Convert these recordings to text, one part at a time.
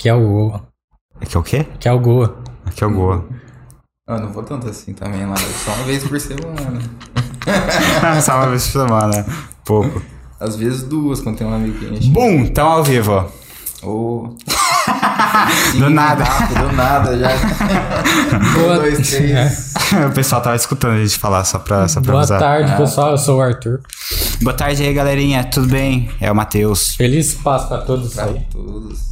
Que é o Goa. Que é o quê? Que é o Goa. Que é o Goa. Ah, não vou tanto assim também lá. Só uma vez por semana. Só uma vez por semana. Pouco. Às vezes duas, quando tem um amigo que enche. Bum, tamo ao vivo. Ou. Do nada. Rápido, do nada já. Boa- um, dois, três. o pessoal tava escutando a gente falar só pra, só pra Boa avisar. tarde, pessoal. Eu sou o Arthur. Boa tarde aí, galerinha. Tudo bem? É o Matheus. Feliz Páscoa a todos Pra aí. todos.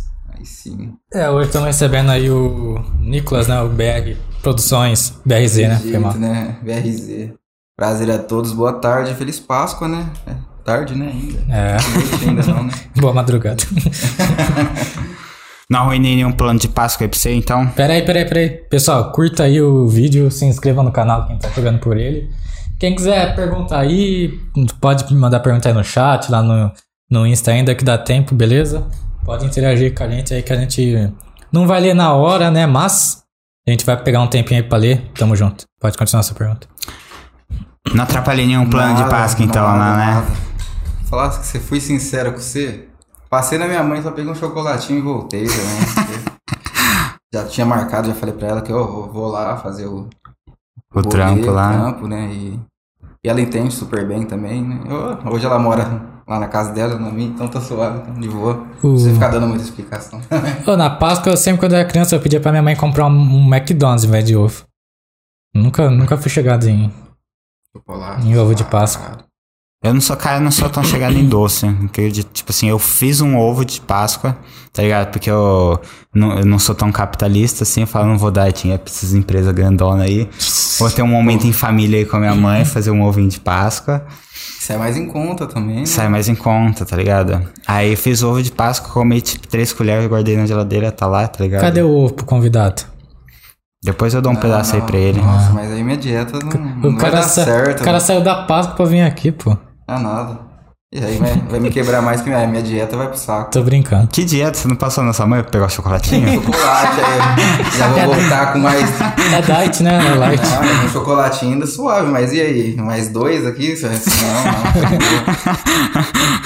Aí sim. É, hoje estamos recebendo aí o Nicolas, né? O BR Produções, BRZ, né? Foi mal. né? BRZ. Prazer a todos, boa tarde, feliz Páscoa, né? É, tarde, né? Ainda. É, ainda não, né? boa madrugada. Não arruinei nenhum plano de Páscoa aí pra você, então. Peraí, peraí, peraí. Pessoal, curta aí o vídeo, se inscreva no canal quem tá jogando por ele. Quem quiser perguntar aí, pode mandar pergunta aí no chat, lá no, no Insta ainda que dá tempo, beleza? Pode interagir com a gente aí que a gente não vai ler na hora, né? Mas a gente vai pegar um tempinho aí pra ler. Tamo junto. Pode continuar sua pergunta. Não atrapalhei nenhum plano de Nada, Páscoa, então, nada, né? nada. Falasse que você fui sincero com você. Passei na minha mãe, só peguei um chocolatinho e voltei também. já tinha marcado, já falei pra ela que eu vou lá fazer o, O rolê, trampo o lá. trampo, né? E, e ela entende super bem também, né? Eu- hoje ela mora lá na casa dela, na minha, então tá suave, então de boa. Não precisa Uh. ficar dando muita explicação. Na Páscoa, eu sempre quando era criança, eu pedia pra minha mãe comprar um, um McDonald's em vez de ovo. Nunca, nunca fui chegado em. Chocolate. Em ovo de Páscoa. Eu não sou, cara, eu não sou tão chegado em doce. Acredito, tipo assim, eu fiz um ovo de Páscoa, tá ligado? Porque eu não, eu não sou tão capitalista assim, eu falo, não vou dar, tinha essas empresas grandona aí. Vou ter um momento em família aí com a minha mãe, fazer um ovinho de Páscoa. Isso é mais em conta também, né? Sai mais em conta, tá ligado? Aí eu fiz ovo de Páscoa, comi tipo três colheres, guardei na geladeira, tá lá, tá ligado? Cadê o ovo pro convidado? Depois eu dou um Não, pedaço aí não, pra ele. Nossa, mas aí minha dieta não, não O vai cara, dar sa- certo. o cara né? saiu da Páscoa pra vir aqui, pô. Ah, nada. E aí vai, vai me quebrar mais que minha, minha dieta vai pro saco. Tô brincando. Que dieta? Você não passou na sua mãe pra pegar o chocolatinho? Chocolate, aí já vou voltar com mais. É diet, né? É light. Ah, um chocolatinho ainda suave, mas e aí? Mais dois aqui? Não,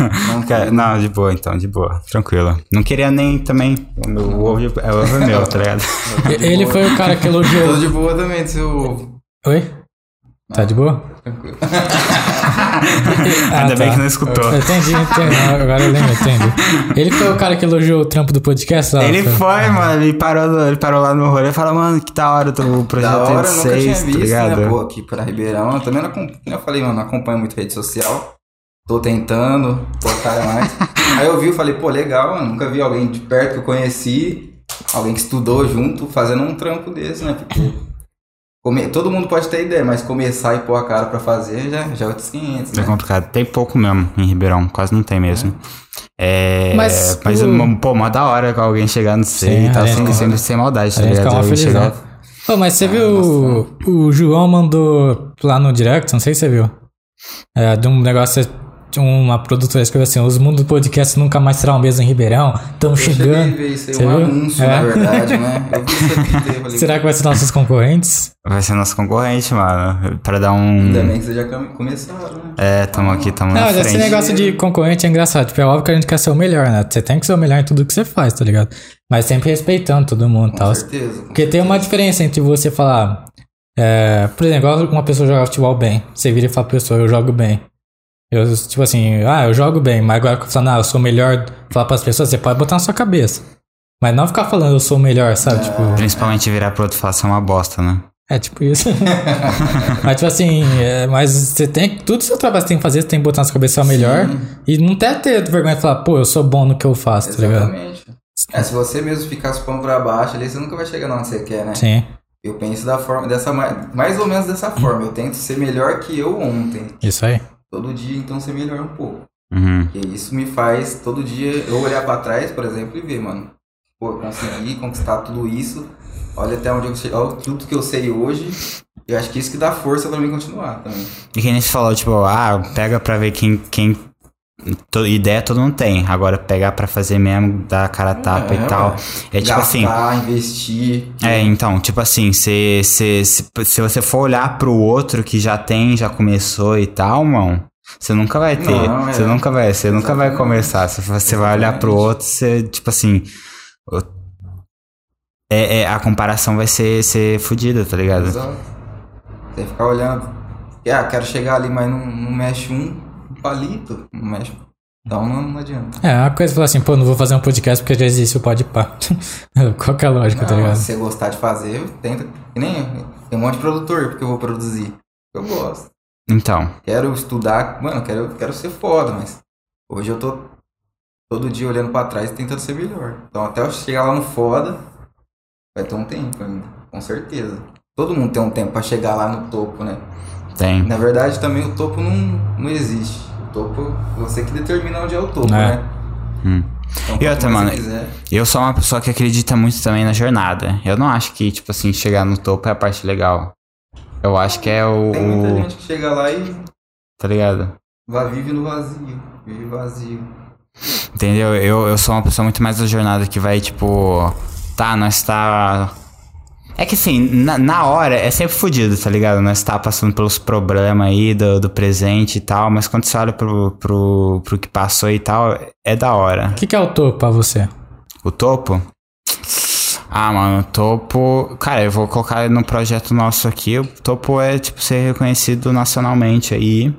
não. Não, Cara, não, de boa então, de boa. Tranquilo. Não queria nem também. O meu ovo, é o ovo é meu, tá ligado? Ele foi o cara que Tô elogiou. de boa também, seu. Oi? Tá de boa? Tranquilo. Ah, Ainda bem tá. que não escutou. Eu Entendi, entendi. Agora eu lembro, entendi. Ele foi o cara que elogiou o trampo do podcast lá. Ele foi, mano, ele parou, ele parou lá no rolê e falou, mano, que da hora o Da projeto hora, eu nunca tinha 86, tá visto, ligado? né, pô, aqui pra Ribeirão. Eu também não, eu falei, mano, não acompanho muito rede social. Tô tentando, botar mais. Aí eu vi e falei, pô, legal, mano. Nunca vi alguém de perto que eu conheci, alguém que estudou junto, fazendo um trampo desse, né? Porque come- todo mundo pode ter ideia, mas começar e pôr a cara pra fazer já, já é outros 500, É né? complicado. Tem pouco mesmo em Ribeirão, quase não tem mesmo. É. Mas Mas, o- pô, mó da hora com alguém chegar no sei e tal, sem, fica- sem, sem maldade, tá ligado? Alguém chegar- Ô, mas você viu o, o João mandou lá no direct, não sei se você viu. É, de um negócio, uma produtora escreveu assim, os mundos do podcast nunca mais serão o mesmo em Ribeirão, estão Eu cheguei a chegando. ver isso aí, Você um viu? anúncio, É. na verdade, né? Eu vi isso aqui, eu falei, Será que vai ser nossos concorrentes? Vai ser nosso concorrente, mano. Pra dar Ainda um. bem que vocês já come- começaram, né? É, tamo aqui, tamo Não, na mas esse frente. negócio de concorrente é engraçado. Tipo, é óbvio que a gente quer ser o melhor, né? Você tem que ser o melhor em tudo que você faz, tá ligado? Mas sempre respeitando todo mundo e Com tal. certeza. com Porque tem uma diferença entre você falar. é, por exemplo, uma pessoa jogar futebol bem. Você vira e fala pra pessoa, eu jogo bem. Eu, tipo assim, ah, eu jogo bem, mas agora falando, ah, eu sou o melhor, falar pras pessoas, você pode botar na sua cabeça. Mas não ficar falando, eu sou o melhor, sabe? Tipo, Principalmente virar pro outro e falar, você é uma bosta, né? é tipo isso. mas tipo assim, é, mas você tem. Tudo seu trabalho você tem que fazer, você tem que botar na sua cabeça, é o melhor. E não ter, ter vergonha de falar, pô, eu sou bom no que eu faço, tá ligado? Exatamente. É, se você mesmo ficar supando pra baixo ali, você nunca vai chegar onde você quer, né? Sim, Eu penso da forma, dessa, ma- mais ou menos dessa forma. Eu tento ser melhor que eu ontem. isso aí. Todo dia, então, ser melhor um pouco. Uhum. E isso me faz, todo dia, eu olhar pra trás, por exemplo, e ver, mano. Pô, eu consegui conquistar tudo isso. Olha até onde eu cheguei, olha tudo que eu sei hoje. Eu acho que isso que dá força pra mim continuar também. E que nem você falou, tipo, ah, pega pra ver quem. quem to- ideia todo mundo tem. Agora pegar pra fazer mesmo, dar a cara a tapa É, e tal. ué. É tipo assim. Gastar, investir. É, então, tipo assim, se, se, se, se você for olhar pro outro que já tem, já começou e tal, mano, você nunca vai ter. Não, é. Você nunca vai, você nunca vai Exatamente. começar. Se você vai olhar pro Exatamente. outro, você, tipo assim, é, é, a comparação vai ser, ser fodida, tá ligado? Exato. Você ficar olhando. Ah, quero chegar ali, mas não, não mexe um palito. Não mexe. Então não, não adianta. É, uma coisa falar assim, pô, não vou fazer um podcast porque já existe o Podpah. Qual que é a lógica, tá Não, ligado? se você gostar de fazer, tenta. Que nem eu. Tem um monte de produtor porque eu vou produzir. Eu gosto. Então, Quero estudar, mano, quero, quero ser foda, mas hoje eu tô todo dia olhando pra trás e tentando ser melhor. Então até eu chegar lá no foda, vai ter um tempo ainda, com certeza. Todo mundo tem um tempo pra chegar lá no topo, né? tem. Na verdade também o topo não, não existe. Topo, você que determina onde é o topo, É. né? Hum. Então, E outra, mano, quiser. Eu sou uma pessoa que acredita muito também na jornada. Eu não acho que, tipo assim, chegar no topo é a parte legal. Eu acho que é o. Tem muita o- gente que chega lá e Tá ligado? vai, vive no vazio. Vive vazio. Entendeu? Eu, eu sou uma pessoa muito mais da jornada que vai, tipo. Tá, nós tá. É que assim, na, na hora é sempre fodido, tá ligado? Nós tá passando pelos problemas aí do, do presente e tal, mas quando você olha pro, pro, pro que passou e tal, é da hora. O que, que é o topo pra você? O topo? Ah, mano, o topo. Cara, eu vou colocar no projeto nosso aqui. O topo é, tipo, ser reconhecido nacionalmente aí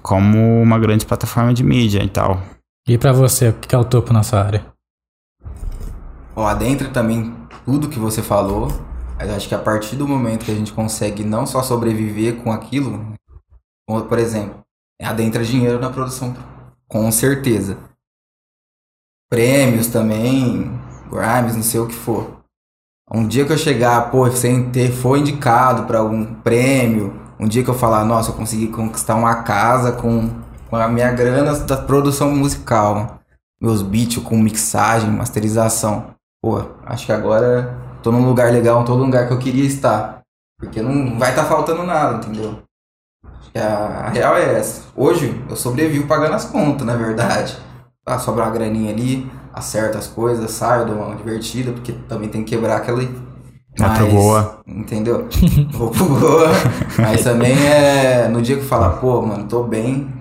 como uma grande plataforma de mídia e tal. E pra você, o que, que é o topo na sua área? Ó, adentra também tudo que você falou. Eu acho que a partir do momento que a gente consegue não só sobreviver com aquilo, como, por exemplo, adentra dinheiro na produção, com certeza. Prêmios também, Grimes, não sei o que for. Um dia que eu chegar, pô, sem ter, foi indicado para algum prêmio, um dia que eu falar, nossa, eu consegui conquistar uma casa com, com a minha grana da produção musical, meus beats com mixagem, masterização. Pô, acho que agora tô num lugar legal, tô num lugar que eu queria estar. Porque não vai estar faltando nada, entendeu? Acho que a, a real é essa. Hoje eu sobrevivo pagando as contas, na verdade. Ah, sobra uma graninha ali, acerto as coisas, saio, dou uma divertida, porque também tem que quebrar aquela. Vai pro Goa. Entendeu? Vou pro Goa. Mas também é. No dia que falar, pô, mano, tô bem,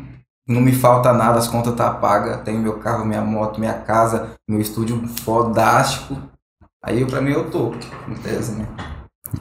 não me falta nada, as contas tá paga, tenho meu carro, minha moto, minha casa, meu estúdio fodástico. Aí pra mim eu tô, beleza, né?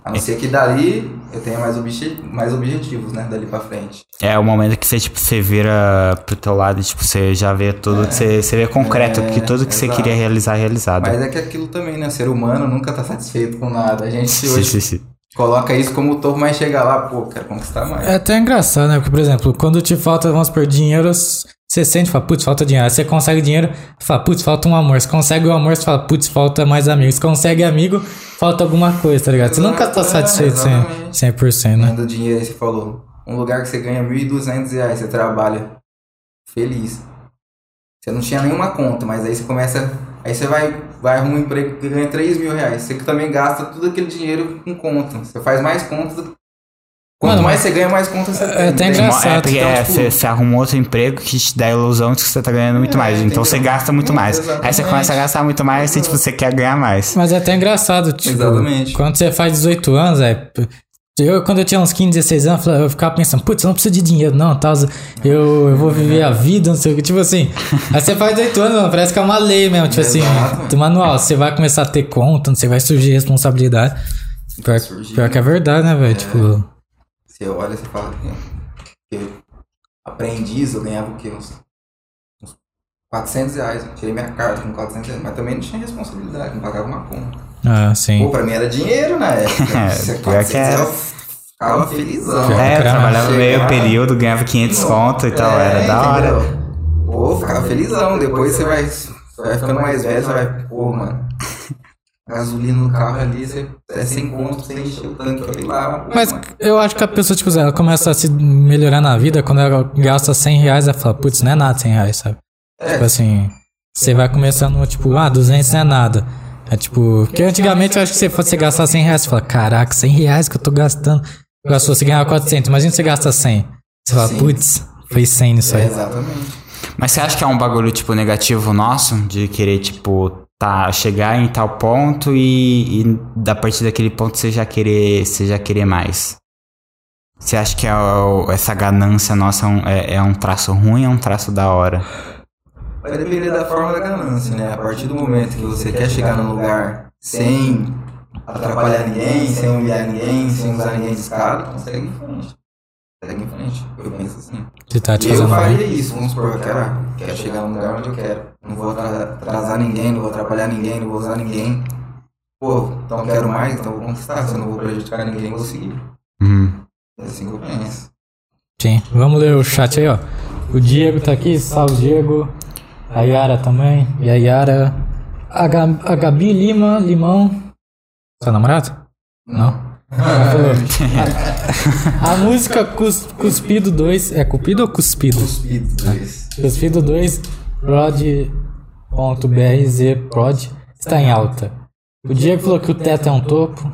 A não ser que dali eu tenha mais, obje mais objetivos, né? Dali pra frente. É o momento que você, tipo, você vira pro teu lado e, tipo, você já vê tudo, você, você vê concreto, É, que tudo que você exato. queria realizar, é realizado. Mas é que aquilo também, né? O ser humano nunca tá satisfeito com nada. A gente Sim, hoje sim, sim. Coloca isso como o topo, mas chega lá, pô, quero conquistar mais. É até engraçado, né? Porque, por exemplo, quando te falta, vamos por dinheiro, você sente, fala, putz, falta dinheiro. Aí você consegue dinheiro, fala, putz, falta um amor. Você consegue o amor, você fala, putz, falta mais amigos. Você consegue amigo, falta alguma coisa, tá ligado? Você nunca tá é, satisfeito exatamente. 100%, 100% né? Ganhando dinheiro aí, você falou. Um lugar que você ganha 1.200 reais, você trabalha feliz. Você não tinha nenhuma conta, mas aí você começa. Aí você vai, vai arrumar um emprego que ganha 3 mil reais. Você que também gasta tudo aquele dinheiro com conta. Você faz mais contas. do- Quanto Mano, mais você ganha, mais contas você é tem. engraçado. É, porque Então, é, tipo, você, você arruma outro emprego que te dá a ilusão de que você tá ganhando muito É, mais. Então você gasta muito mais. Aí você começa a gastar muito mais e tipo, você quer ganhar mais. Mas é até engraçado, tipo, Exatamente. quando você faz 18 anos, é. Eu, quando eu tinha uns 15, 16 anos, eu ficava pensando, putz, eu não preciso de dinheiro, não, tal. Eu, eu vou viver a vida, não sei o que. Tipo assim, aí você faz 18 anos, mano, parece que é uma lei mesmo. Tipo assim, Exato. do manual, você vai começar a ter conta, você vai surgir responsabilidade. Pior, pior que é verdade, né, velho? Tipo, Você olha e você fala. Eu, aprendiz, eu ganhava o quê? Uns, uns 400 reais. Tirei minha carta com 400 reais. Mas também não tinha responsabilidade, não pagava uma conta. Ah, sim. Pô, pra mim era dinheiro na época. É, Você pior que é. eu ficava felizão. É, É, eu trabalhava meio período, ganhava 500 conto e tal, É, era da hora. entendeu? Pô, ficava felizão. Depois você vai, você vai ficando mais velho, você vai, pô, mano. Gasolina no carro ali, você é sem conto, você encher o tanque ali lá. pô, Mas mano. eu acho que a pessoa, tipo, ela começa a se melhorar na vida quando ela gasta 100 reais, ela fala, putz, não é nada 100 reais, sabe? É. Tipo assim, você vai começando, tipo, ah, 200 não é nada. É tipo, porque antigamente eu acho que você fosse gastar 100 reais, você fala, caraca, 100 reais que eu tô gastando. Se você ganhar 400, imagina você gasta 100. Você fala, putz, foi 100 nisso É, aí. exatamente. Mas você acha que é um bagulho, tipo, negativo nosso? De querer, tipo, tá, chegar em tal ponto e, e da partir daquele ponto você já querer, você já querer mais? Você acha que é essa ganância nossa é um, é- é um traço ruim ou é um traço da hora? Vai depender da forma da ganância, né? A partir do momento que você quer chegar num lugar sem atrapalhar ninguém, sem humilhar ninguém, sem usar ninguém de escada, então segue em frente. Segue em frente. Eu penso assim. Você tá te E eu faria bem. isso, vamos supor, eu quero, quero chegar num lugar onde eu quero. Não vou atra- atrasar ninguém, não vou atrapalhar ninguém, não vou usar ninguém. Pô, então eu quero mais, então eu vou conquistar. Se eu não vou prejudicar ninguém, eu vou seguir. Uhum. É assim que eu penso. Sim. Vamos ler o chat aí, ó. O Diego tá aqui, salve Diego. A Yara também. E a Yara. A, Ga- a Gabi Lima Limão. Seu namorado? Não. A, a música Cus- Cuspido 2. É Cupido ou Cuspido? Cuspido, dois. Cuspido 2 prod.brz prod está em alta. O Diego falou que o teto é um topo.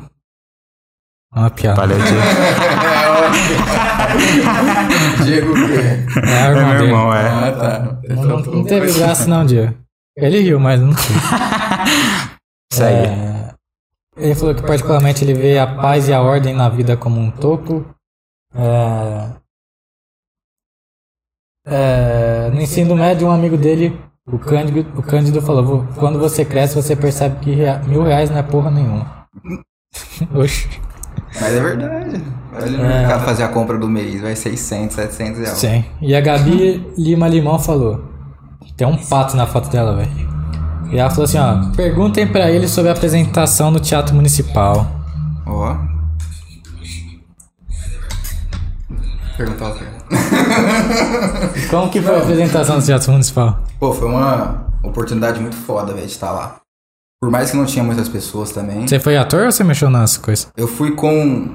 Uma piada. Valeu, Diego. Diego o quê? É, a É meu dele. irmão, é. Ah, tá. Não, não- não teve graça não, Diego. Ele riu, mas não. Isso aí. É, ele falou que particularmente ele vê a paz e a ordem na vida como um topo. É, é, no ensino médio, um amigo dele, o Cândido, o Cândido falou: "Vô, quando você cresce, você percebe que rea- mil reais não é porra nenhuma. Oxi. Mas é verdade. Vai no É. mercado fazer a compra do mês, vai 600, 700 reais. Sim. E a Gabi Lima Limão falou: tem um pato na foto dela, velho. E ela falou assim: ó, perguntem pra ele sobre a apresentação no Teatro Municipal. Ó. Perguntar o quê? Como que foi a apresentação no Teatro Municipal? Pô, foi uma oportunidade muito foda, velho, de estar lá. Por mais que não tinha muitas pessoas também. Você foi ator ou você mexeu nas coisas? Eu fui com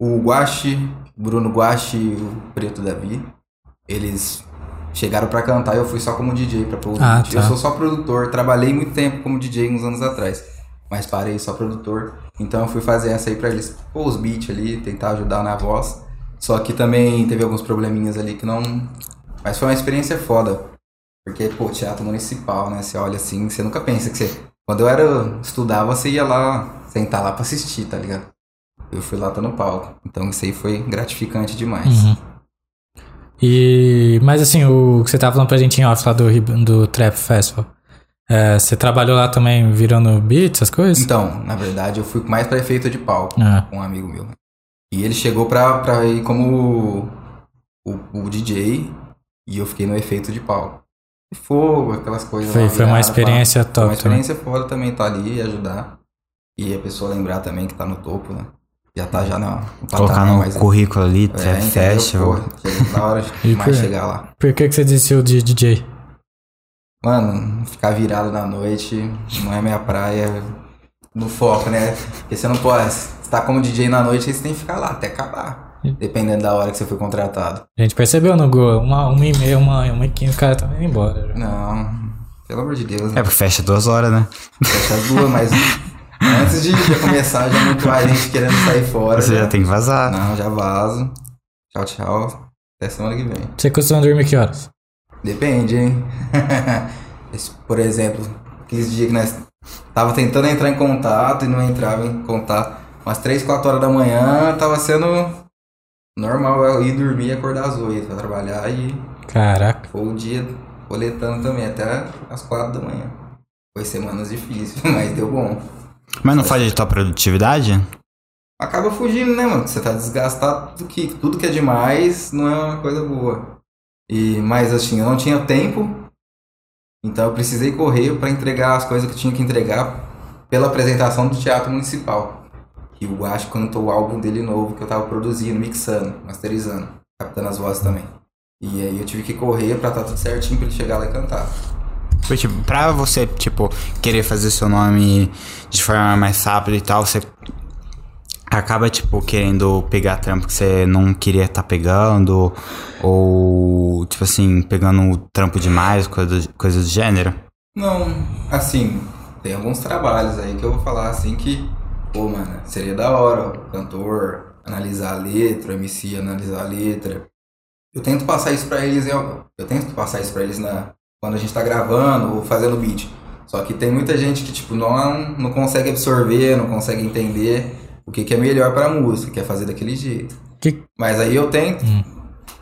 o Guache, Bruno Guache e o Preto Davi. Eles chegaram pra cantar e eu fui só como DJ pra produzir. Ah, Eu tá. sou só produtor, trabalhei muito tempo como DJ uns anos atrás. Mas parei só produtor. Então eu fui fazer essa aí pra eles pôr os beats ali, tentar ajudar na voz. Só que também teve alguns probleminhas ali que não. Mas foi uma experiência foda. Porque, pô, teatro municipal, né? Você olha assim, você nunca pensa que você. Quando eu era. estudava, você ia lá, sentar lá pra assistir, tá ligado? Eu fui lá, tá no palco. Então isso aí foi gratificante demais. Uhum. E. Mas assim, o que você tava falando pra gente em off lá do, do Trap Festival. é, você trabalhou lá também virando beats, essas coisas? Então, na verdade, eu fui mais pra efeito de palco Ah, com um amigo meu. E ele chegou pra, pra ir como o, o DJ e eu fiquei no efeito de palco. Fogo, aquelas coisas. foi, foi uma experiência pá. Foi top uma também. experiência foda também estar ali e ajudar. E a pessoa lembrar também que tá no topo, né? Já tá já na, Colocar no mais- currículo ali, É, Trap entendeu? Festival. Na hora de mais por- chegar lá. Por que, que você desistiu de DJ? Mano, ficar virado na noite não é minha praia no foco, né? Porque você não pode. Você tá como DJ na noite, aí você tem que ficar lá até acabar. Dependendo da hora que você foi contratado. A gente percebeu no Go, uma, uma e meia, uma, uma e quinze, o cara tá indo embora. já. Não, pelo amor de Deus. É, Né? porque fecha duas horas, né? Fecha as duas, mas antes de já começar, já muito mais gente querendo sair fora. Você já né? tem que vazar. Não, já vazo. Tchau, tchau. Até semana que vem. Você costuma dormir que horas? Depende, hein? Esse, Por exemplo, aqueles dias que nós tava tentando entrar em contato e não entrava em contato. Umas 3, 4 horas da manhã tava sendo normal eu ir dormir e acordar às 8 pra trabalhar e Caraca. foi o dia coletando também até as 4 da manhã. Foi semanas difíceis, mas deu bom. Mas não faz de tua produtividade? Acaba fugindo, né, mano? Você tá desgastado, tudo que, tudo que é demais não é uma coisa boa. E, mas assim, eu não tinha tempo, então eu precisei correr para entregar as coisas que eu tinha que entregar pela apresentação do Teatro Municipal. Que o Guacho cantou o álbum dele novo que eu tava produzindo, mixando, masterizando, captando as vozes também. E aí eu tive que correr pra estar tudo certinho pra ele chegar lá e cantar. Foi, tipo, pra você, tipo, querer fazer seu nome de forma mais rápida e tal, você acaba, tipo, querendo pegar trampo que você não queria estar pegando, ou, tipo assim, pegando trampo demais, coisa, coisa do gênero. Não, assim, tem alguns trabalhos aí que eu vou falar assim que, pô, mano, seria da hora o cantor analisar a letra, o MC analisar a letra. Eu tento passar isso pra eles, eu, eu tento passar isso pra eles na, quando a gente tá gravando ou fazendo beat. Só que tem muita gente que, tipo, não, não consegue absorver, não consegue entender o que, que é melhor pra música, que é fazer daquele jeito. Que- Mas aí eu tento, Hum.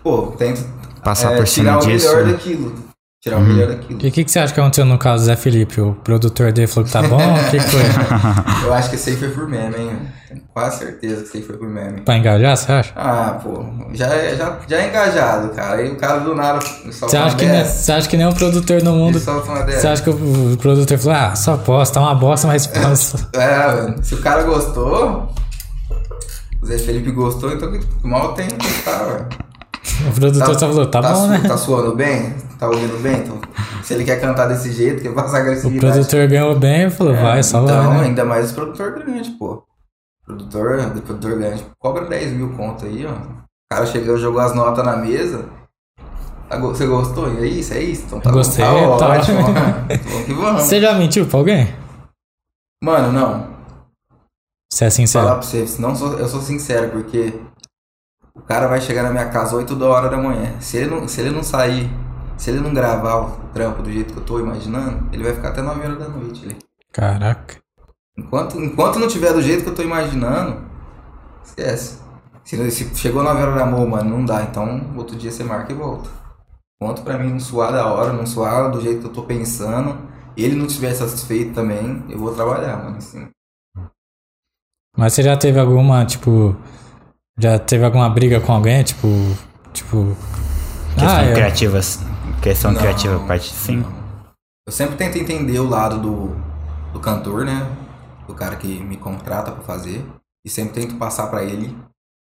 pô, tento Passar é, por tirar cima o disso. melhor né? daquilo. Tirar o melhor daquilo. E o que, que você acha que aconteceu no caso do Zé Felipe? O produtor dele falou que tá bom? O que, foi? Eu acho que esse aí foi por meme, hein? Tenho quase certeza que esse aí foi por meme. pra engajar, você acha? Ah, pô, já é, já, já é engajado, cara. Aí o cara do nada solta Você acha, uma que, ne- dessa, você acha que nenhum produtor no mundo. Você acha que o, o produtor falou, ah, só posta, tá uma bosta, mas posta. É, velho, se o cara gostou, o Zé Felipe gostou, então que mal tem que gostar, velho. O produtor só falou, tá, bom, su- né? Tá suando bem? Tá ouvindo bem? Então, se ele quer cantar desse jeito, quer passar O agressividade. produtor ganhou bem e falou, vai, só então, vai, né? ainda mais os produtor grande, pô. Produtor, o produtor grande, cobra 10 mil conto aí, ó. O cara chegou, jogou as notas na mesa. Go- Você gostou? E é isso, é isso? Então tá bom, Gostei, tá tá. ótimo. Vamos que vamos. Você já mentiu pra alguém? Mano, não. Você é sincero. Falar pra você, não sou, eu sou sincero, porque o cara vai chegar na minha casa 8 da hora da manhã. Se ele não, se ele não sair, se ele não gravar o trampo do jeito que eu tô imaginando, ele vai ficar até 9 horas da noite ali. Caraca. Enquanto, enquanto não tiver do jeito que eu tô imaginando, esquece. Se, se chegou 9 horas da manhã, mano, não dá. Então, outro dia você marca e volta. Enquanto pra mim não suar da hora, não suar do jeito que eu tô pensando, ele não estiver satisfeito também, eu vou trabalhar, mano, assim. Mas você já teve alguma, tipo. Já teve alguma briga com alguém? Tipo. Tipo. Questão ah, é. criativa. Questão Não, criativa, parte sim. não. Eu sempre tento entender o lado do, do cantor, né? Do cara que me contrata pra fazer. E sempre tento passar pra ele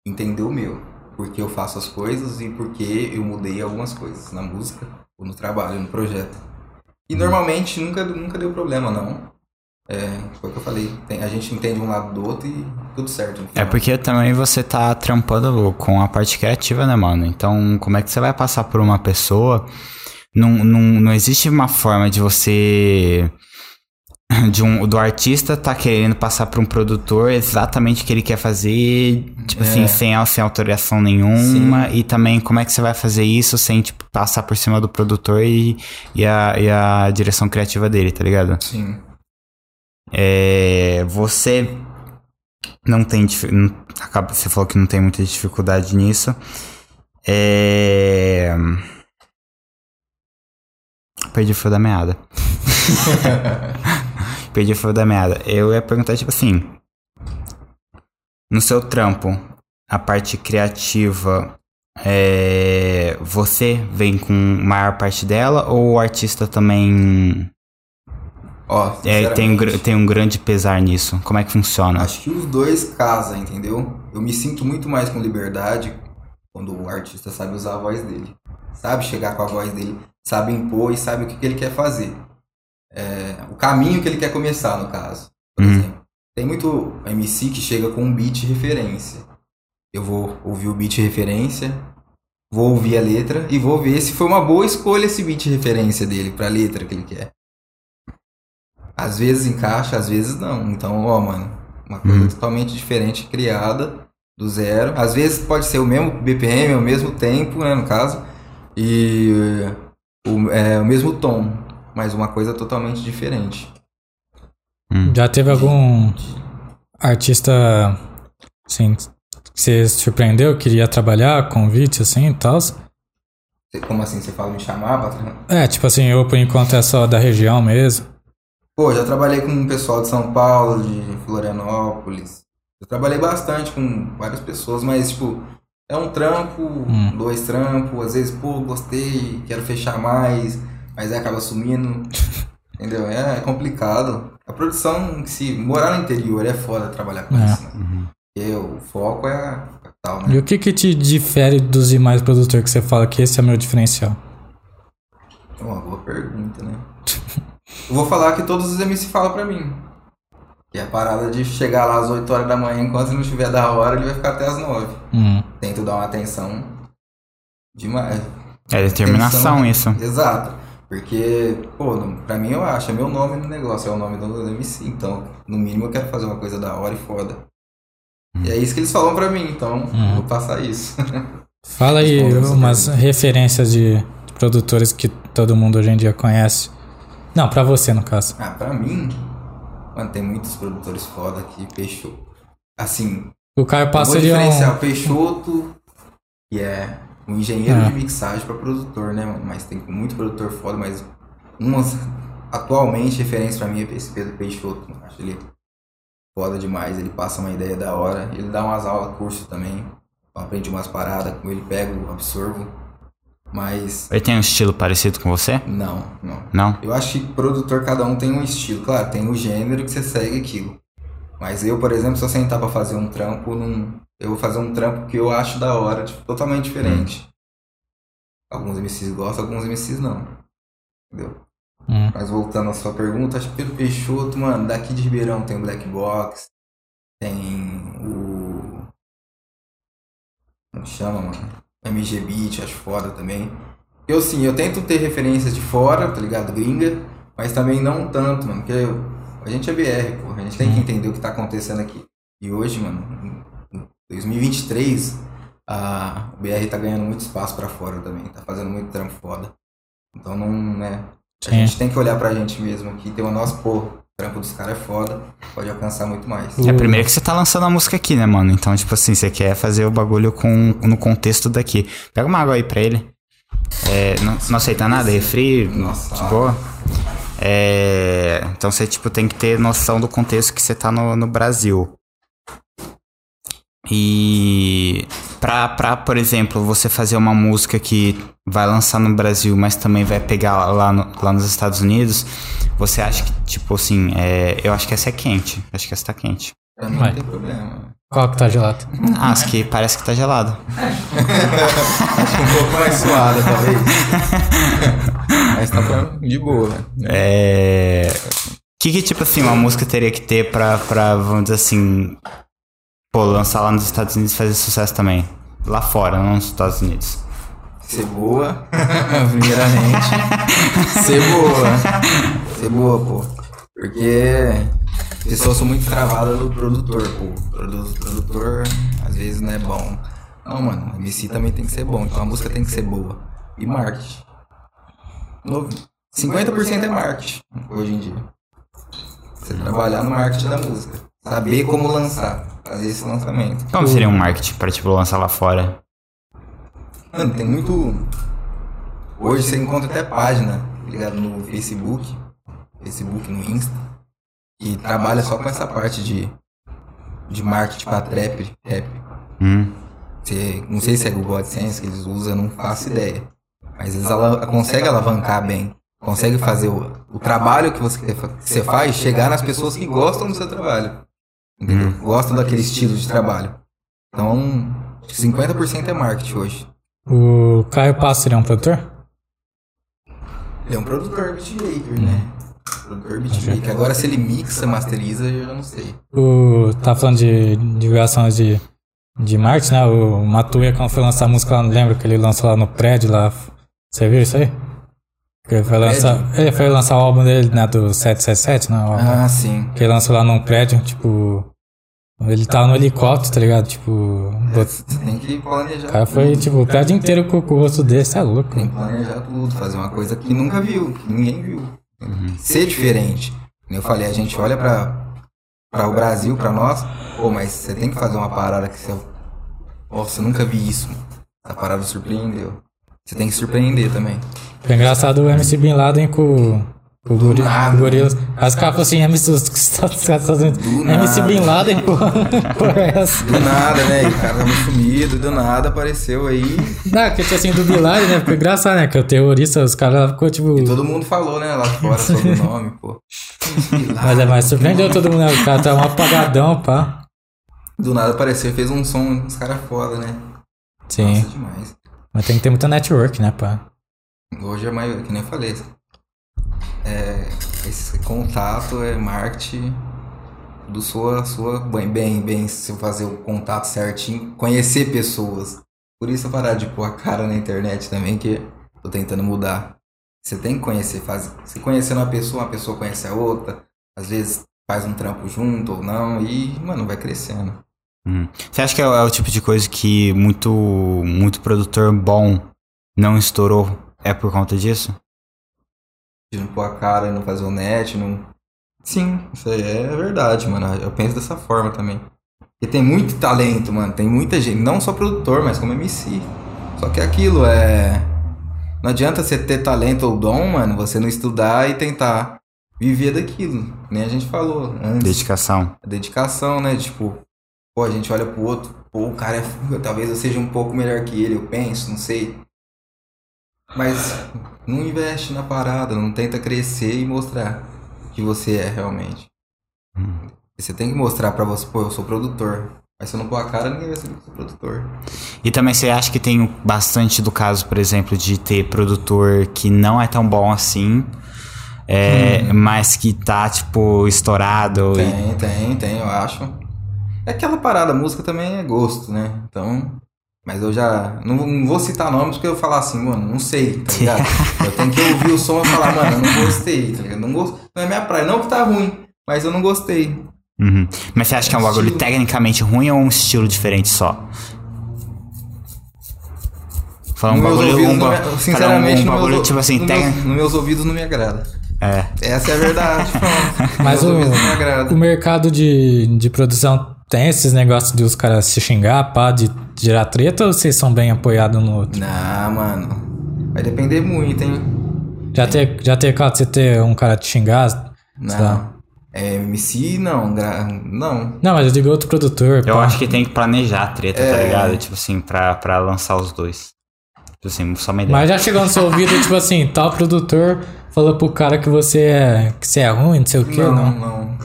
entender o meu. Porque eu faço as coisas e porque eu mudei algumas coisas na música, ou no trabalho, no projeto. E normalmente nunca, nunca deu problema, não. É, foi o que eu falei. Tem- a gente entende um lado do outro e tudo certo. É porque também você tá trampando com a parte criativa, né, mano? Então, como é que você vai passar por uma pessoa? Não, não, não existe uma forma de você. De um, do artista tá querendo passar pra um produtor exatamente o que ele quer fazer, tipo É. assim, sem, sem autorização nenhuma. E também como é que você vai fazer isso sem, tipo, passar por cima do produtor e, e, a, e a direção criativa dele, tá ligado? Sim. É, você não tem não- acaba você falou que não tem muita dificuldade nisso. É... perdi o fio da meada. Perdi o fio da meada. Eu ia perguntar tipo assim no seu trampo a parte criativa é, você vem com maior parte dela ou o artista também Ó, é, tem, um, tem um grande pesar nisso. Como é que funciona? Acho que os dois casam, entendeu? Eu me sinto muito mais com liberdade quando o artista sabe usar a voz dele. Sabe chegar com a voz dele, sabe impor e sabe o que, que ele quer fazer. É, o caminho que ele quer começar, no caso. Por Uhum. exemplo. Tem muito MC que chega com um beat referência. Eu vou ouvir o beat referência, vou ouvir a letra e vou ver se foi uma boa escolha esse beat referência dele pra letra que ele quer. Às vezes encaixa, às vezes não. Então, ó, mano, uma coisa Uhum. totalmente diferente, criada do zero. Às vezes pode ser o mesmo BPM, o mesmo tempo, né, no caso, e o, é, o mesmo tom, mas uma coisa totalmente diferente. Já teve algum artista, assim, que você surpreendeu, queria trabalhar, convite, assim, e tal? Como assim, você fala me chamar? É, tipo assim, eu por enquanto é só da região mesmo. Pô, já trabalhei com o pessoal de São Paulo, de Florianópolis. Eu trabalhei bastante com várias pessoas, mas, tipo, é um trampo, Hum. dois trampos. Às vezes, pô, gostei, quero fechar mais, mas aí acaba sumindo. Entendeu? É complicado. A produção, se morar no interior, é foda trabalhar com É. isso, né? Porque o foco é capital, né? E o que que te difere dos demais produtores que você fala que esse é meu diferencial? É uma boa pergunta, né? Eu vou falar que todos os MC falam pra mim. Que é a parada de chegar lá às 8 horas da manhã, enquanto não estiver da hora, ele vai ficar até às 9. Hum. Tento dar uma atenção demais. É determinação Atenção. isso. Exato. Porque, pô, pra mim eu acho, é meu nome no negócio, é o nome do MC. Então, no mínimo eu quero fazer uma coisa da hora e foda. E é isso que eles falam pra mim, então Hum. vou passar isso. Fala aí umas referências de, de produtores que todo mundo hoje em dia conhece. Não, pra você no caso. ah, pra mim, mano, tem muitos produtores foda aqui, Peixoto. Assim, O vou ele é diferenciar um... o Peixoto, que é um engenheiro É. de mixagem pra produtor, né, mano? Mas tem muito produtor foda, mas umas atualmente referência pra mim é esse Pedro Peixoto. mano. Acho ele foda demais, ele passa uma ideia da hora, ele dá umas aulas, curso também. Eu aprendi umas paradas com ele, pego, absorvo. Mas Ele tem um estilo parecido com você? não, não. Não? Eu acho que produtor, cada um tem um estilo. Claro, tem o gênero que você segue aquilo. Mas eu, por exemplo, se eu sentar pra fazer um trampo, não... eu vou fazer um trampo que eu acho da hora, tipo, totalmente diferente. Alguns MCs gostam, alguns MCs não. Entendeu? Hum. Mas voltando à sua pergunta, acho que Pedro Peixoto, mano, daqui de Ribeirão tem o Black Box, tem o. Como chama, mano? MG Beat, acho foda também. Eu sim, eu tento ter referências de fora, tá ligado? Gringa, mas também não tanto, mano, porque eu- a gente é BR, pô, a gente tem que entender o que tá acontecendo aqui. E hoje, mano, em 2023, a o BR tá ganhando muito espaço pra fora também, tá fazendo muito trampo foda. Então não, né? A Sim. gente tem que olhar pra gente mesmo aqui, ter o nosso, pô, trampo dos caras é foda, pode alcançar muito mais. É primeiro que você tá lançando a música aqui, né, mano? Então, tipo assim, você quer fazer o bagulho com, no contexto daqui. Pega uma água aí pra ele. É, não, não aceita nada, refri, Nossa. de boa. É, então você, tipo, tem que ter noção do contexto que você tá no, no Brasil. E pra, pra, por exemplo, você fazer uma música que vai lançar no Brasil, mas também vai pegar lá, no- lá nos Estados Unidos, você acha que, tipo assim, é, eu acho que essa é quente. Acho que essa tá quente. Pra mim Vai. não tem problema. Qual que tá gelado? Ah, as que parece que tá gelado. Acho que um pouco mais suada, talvez. Mas tá pra- de boa, né? É. Que que, tipo assim, uma música teria que ter pra, pra, vamos dizer assim, pô, lançar lá nos Estados Unidos e fazer sucesso também? Lá fora, não nos Estados Unidos. Ser boa, primeiramente. Ser boa. Ser boa, pô. Porque pessoas são muito travadas do produtor, pô. Produ- produtor, às vezes, não é bom. Não, mano, o MC também tem que ser bom. Então a música tem que ser boa. E marketing. No- 50% é marketing, hoje em dia. Você trabalhar no marketing da música. Saber como lançar. Fazer esse lançamento. Como seria um marketing pra, tipo, lançar lá fora? Mano, tem muito. Hoje você encontra até página ligado no Facebook, Facebook no Insta, e trabalha só com essa parte de, de marketing pra trap, rap. Hum, Você, não sei se é Google AdSense que eles usam, não faço ideia. Mas eles ala, conseguem alavancar bem. Consegue fazer o, o trabalho que você, que você faz chegar nas pessoas que gostam do seu trabalho. Entendeu? Gostam daquele estilo de trabalho. Então, acho que 50% é marketing hoje. O Caio Passo seria um produtor? Ele é um produtor beatmaker, né? Produtor beatmaker. Agora se ele mixa, masteriza, eu já não sei. O, tá falando de divulgação de, de marketing, né? O Matuia, quando foi lançar a música lá, lembra que ele lançou lá no prédio lá? Você viu isso aí? Que ele foi lançar, ele foi lançar o álbum dele, né? Do 777, né? Ah, sim. Que ele lançou lá num prédio, tipo. Ele tava no helicóptero, tá ligado? Tipo. tem que planejar O cara foi, tudo. tipo, o prédio inteiro com, com o rosto dele, você é louco. Tem que planejar tudo, fazer uma coisa que nunca viu, que ninguém viu. Ser diferente. Como eu falei, a gente olha pra, pra o Brasil, pra nós, pô, mas você tem que fazer uma parada que você. Nossa, eu nunca vi isso. Essa parada surpreendeu. Você tem que surpreender também. Foi engraçado o MC Bin Laden com, com o gori, nada. com o Gorilas. Os caras falaram assim, MC, os os MC. Bin Laden, porra é essa? Do nada, né? O cara tava sumido, do nada apareceu aí. Não, que tinha assim do Bin Laden, né? Ficou engraçado, né? Que o terrorista, os caras ficou tipo. E todo mundo falou, né, lá fora sobre o nome, pô. Mas é mais surpreendeu todo mundo, né? O cara tá um apagadão, pá. Do nada apareceu e fez um som, uns caras foda, né? Sim. Nossa, demais. Mas tem que ter muita network, né, pá? Hoje é mais, que nem eu falei, é, esse contato é marketing do sua, sua bem, bem, bem, se fazer o contato certinho, conhecer pessoas. Por isso parar de pôr a cara na internet também, que tô tentando mudar. Você tem que conhecer, faz, se conhecendo uma pessoa, uma pessoa conhece a outra, às vezes faz um trampo junto ou não, e, mano, vai crescendo. Hum. Você acha que é, o- é o tipo de coisa que muito, muito produtor bom não estourou? É por conta disso? de não pôr a cara e não fazer o net, não. Sim, isso aí é verdade, mano. Eu penso dessa forma também. Porque tem muito talento, mano. Tem muita gente, não só produtor, mas como MC. Só Só que é aquilo, é. Não adianta você ter talento ou dom, mano, você não estudar e tentar viver daquilo. Nem a gente falou antes. Dedicação. A dedicação, né? Tipo, pô, a gente olha pro outro, pô, o cara é. Talvez eu seja um pouco melhor que ele, eu penso, não sei. Mas não investe na parada, não tenta crescer e mostrar que você é realmente. Você tem que mostrar pra você, pô, eu sou produtor. Mas se eu não pôr a cara, ninguém vai saber que eu sou produtor. E também você acha que tem bastante do caso, por exemplo, de ter produtor que não é tão bom assim, é, mas que tá, tipo, estourado. e- Tem, tem, tem, eu acho. É aquela parada, música também é gosto, né? Então. Mas eu já. Não, não vou citar nomes porque eu falar assim, mano, não sei, tá ligado? eu tenho que ouvir o som e falar, mano, eu não gostei, tá ligado? Não, gost... não é minha praia. Não que tá ruim, mas eu não gostei. Uhum. Mas você acha que é um bagulho Estilo. tecnicamente ruim ou um estilo diferente só? Falar um meus bagulho, ouvidos, um, ba- me- falar sinceramente, um, bagulho meus, tipo assim, no tec- meus, nos meus ouvidos não me agrada. é. Essa é a verdade, pronto. Mas o, me o mercado de, de produção tem esses negócios de os caras se xingar, pá, de tirar treta ou vocês são bem apoiados no outro? Não, mano. Vai depender muito, hein? Já tem, já tem caso de você ter um cara te xingar? Não. É, MC, não. Gra... Não. Não, mas eu digo outro produtor. Eu pá. acho que tem que planejar a treta, tá É. ligado? Tipo assim, pra, pra lançar os dois. Tipo assim, só uma ideia. Mas já chegou no seu ouvido, tipo assim, tal produtor falou pro cara que você é, que você é ruim, não sei o que, não, não. não,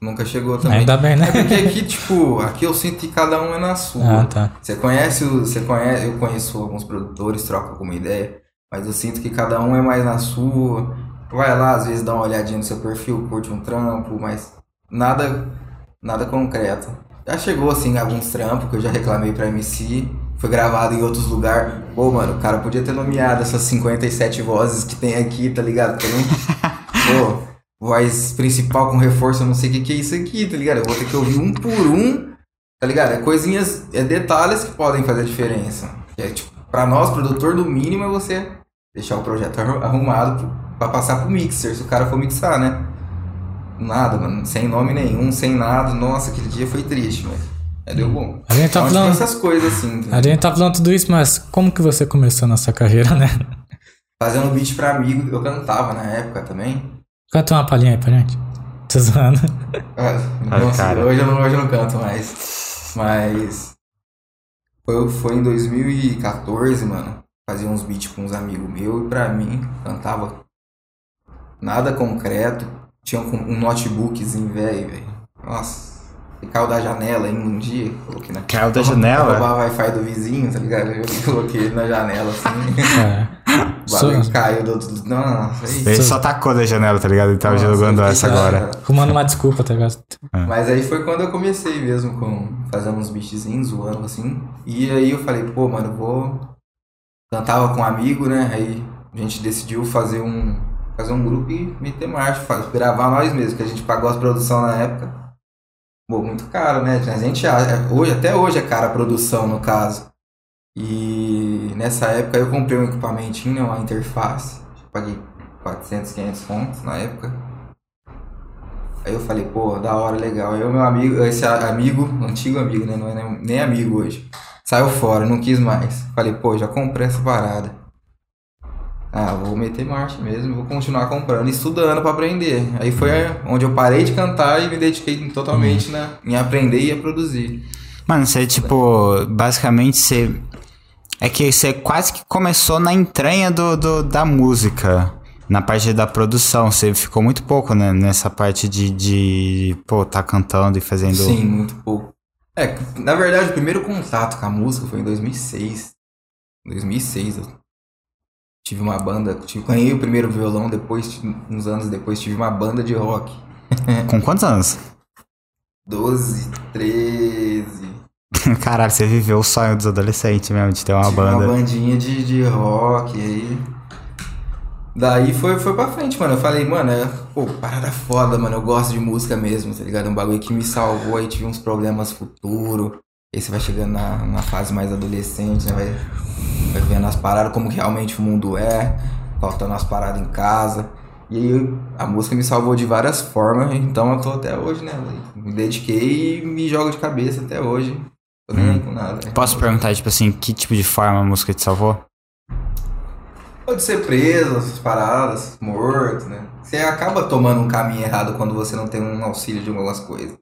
Nunca chegou também. Ainda bem, né? É porque aqui, tipo, aqui eu sinto que cada um é na sua. Ah, tá. Você conhece, você conhece, eu conheço alguns produtores, troca alguma ideia, mas eu sinto que cada um é mais na sua. Vai lá, às vezes dá uma olhadinha no seu perfil, curte um trampo, mas nada, nada concreto. Já chegou assim alguns trampos que eu já reclamei pra MC, foi gravado em outros lugares. Pô, mano, o cara podia ter nomeado essas 57 vozes que tem aqui, tá ligado? Pô, voz principal com reforço, eu não sei o que, que é isso aqui, tá ligado? Eu vou ter que ouvir um por um, tá ligado? É coisinhas, é detalhes que podem fazer a diferença. É, tipo, pra nós, produtor, no mínimo é você deixar o projeto arru- arrumado pra passar pro mixer, se o cara for mixar, né? Nada, mano, sem nome nenhum, sem nada. Nossa, aquele dia foi triste, mas é, deu bom. A gente tá Então, falando- essas coisas assim, A gente tá falando tudo isso, mas como que você começou nessa carreira, né? fazendo beat pra amigo, eu cantava na época também. Canta uma palhinha aí pra gente. Tô zoando. Ah, Ah, nossa, cara. hoje, eu não, hoje eu não canto mais. Mas. Foi, foi em 2014, mano. Fazia uns beats com uns amigos meus e pra mim cantava nada concreto. Tinha um, um notebookzinho velho, velho. Nossa. E caiu da janela ainda um dia. Coloquei na. Caiu da janela? roubar o Wi-Fi do vizinho, tá ligado? Eu coloquei ele na janela assim. É. O bagulho caiu do outro. Nossa, aí. Ele só tacou da janela, tá ligado? Ele tava Nossa, jogando essa agora. cara. Arrumando uma desculpa, tá ligado? Mas aí foi quando eu comecei mesmo com fazendo uns beatzinhos, zoando assim. E aí eu falei, pô, mano, eu vou. Cantava com um amigo, né? Aí a gente decidiu fazer um. Fazer um grupo e meter marcha, faz- gravar nós mesmos, que a gente pagou as produções na época. Pô, muito caro, né? A gente acha- hoje, até hoje é cara a produção, no caso. E nessa época eu comprei um equipamentinho, uma interface. Paguei 400, 500 pontos na época. Aí eu falei, pô, da hora, legal. Aí o meu amigo, esse amigo, antigo amigo, né? Não é nem, amigo hoje. Saiu fora, não quis mais. Falei, pô, já comprei essa parada. Ah, vou meter marcha mesmo, vou continuar comprando e estudando pra aprender. Aí foi onde eu parei de cantar e me dediquei totalmente né, em aprender e a produzir. Mano, você, tipo, basicamente você. É que você quase que começou na entranha do, do- da música. Na parte da produção. Você ficou muito pouco, né? Nessa parte de, de pô, tá cantando e fazendo. Sim, muito pouco. É, na verdade, o primeiro contato com a música foi em 2006. 2006, eu tive uma banda, tive, ganhei o primeiro violão, depois, uns anos depois, tive uma banda de rock. Com quantos anos? 12, 13. Caralho, você viveu o sonho dos adolescentes mesmo, de ter uma tive banda. uma bandinha de, de rock, aí. Daí foi, foi pra frente, mano. Eu falei, mano, é, pô, parada foda, mano. Eu gosto de música mesmo, tá ligado? É um bagulho que me salvou, aí tive uns problemas futuro. Aí você vai chegando na, na fase mais adolescente, né? Vai, vai vendo as paradas, como que realmente o mundo é, faltando as paradas em casa. E aí a música me salvou de várias formas, então eu tô até hoje, né? Me dediquei e me jogo de cabeça até hoje. Tô nem com nada. Posso perguntar, tipo assim, que tipo de forma a música te salvou? Pode ser preso, essas paradas, morto, né? Você acaba tomando um caminho errado quando você não tem um auxílio de algumas coisas.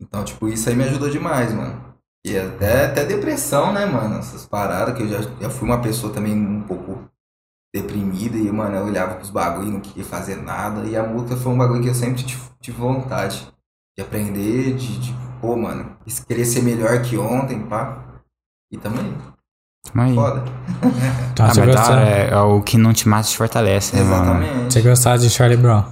Então, tipo, isso aí me ajudou demais, mano. E até, até depressão, né, mano? Essas paradas, que eu já, já fui uma pessoa também um pouco deprimida e, mano, eu olhava pros bagulho e não queria fazer nada. E a música foi um bagulho que eu sempre tive, tive vontade de aprender, de, de, pô, mano, querer ser melhor que ontem, pá. E tamo aí. Tamo aí. Foda. Então, Ah, você, mas da gosta, hora, é, é o que não te mata te fortalece, né, mano? Exatamente. você gostava de Charlie Brown?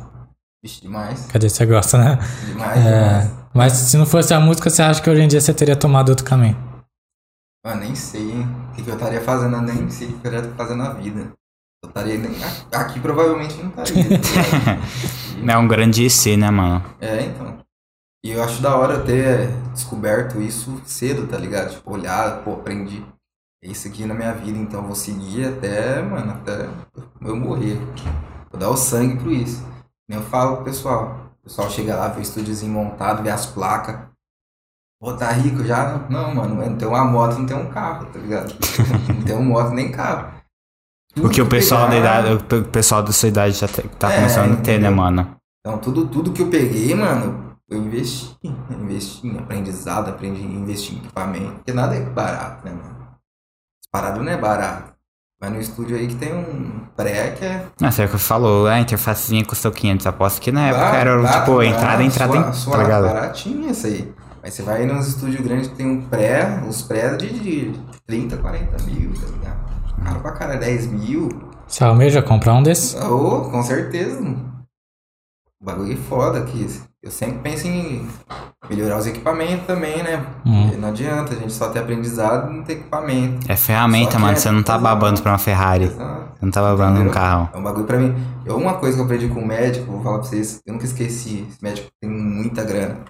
Vixe, demais. Cadê? Você gosta, né? Demais, É, demais. mas se não fosse a música, você acha que hoje em dia você teria tomado outro caminho? Mano, nem sei, hein? O que, que eu estaria fazendo, eu nem sei o que eu estaria fazendo na vida. Eu estaria nem. Aqui provavelmente não estaria. tá? É um grande IC, né, mano? é, então. E eu acho da hora ter descoberto isso cedo, tá ligado? Tipo, olhar, pô, aprendi. É isso aqui na minha vida, então eu vou seguir até, mano, até eu morrer. Vou dar o sangue pro isso. Eu falo pro pessoal. O pessoal chega lá, vê o estúdiozinho montado, vê as placas. Pô, tá rico já? Não, mano, não tem uma moto, não tem um carro, tá ligado? não tem uma moto nem carro. Tudo Porque o pessoal da pegar- idade, o pessoal da sua idade já tá É, começando a ter, né, mano? Então, tudo, tudo que eu peguei, mano, eu investi. Investi em aprendizado, aprendi a investir em equipamento. Porque nada é barato, né, mano? Essa parada não é barato. Vai no estúdio aí que tem um pré que é. Ah, você falou, a interfacezinha custou 500, aposto que na época barato, era, barato, tipo, barato, entrada, entrada, suave, em- suave, tá ligado? baratinho isso aí. Mas você vai nos estúdios grandes que tem um pré, os pré de, de 30, 40 mil, tá ligado? Caro pra cara, 10 mil. Você almeja comprar um desses? Oh, com certeza. O bagulho é foda aqui. Eu sempre penso em melhorar os equipamentos também, né? Hum. Não adianta a gente só ter aprendizado e não ter equipamento. É ferramenta, mano, é- você não tá babando pra uma Ferrari. Exato. Você não tá babando num carro. É um bagulho pra mim. Eu, uma coisa que eu aprendi com o médico, vou falar pra vocês, eu nunca esqueci. Esse médico tem muita grana.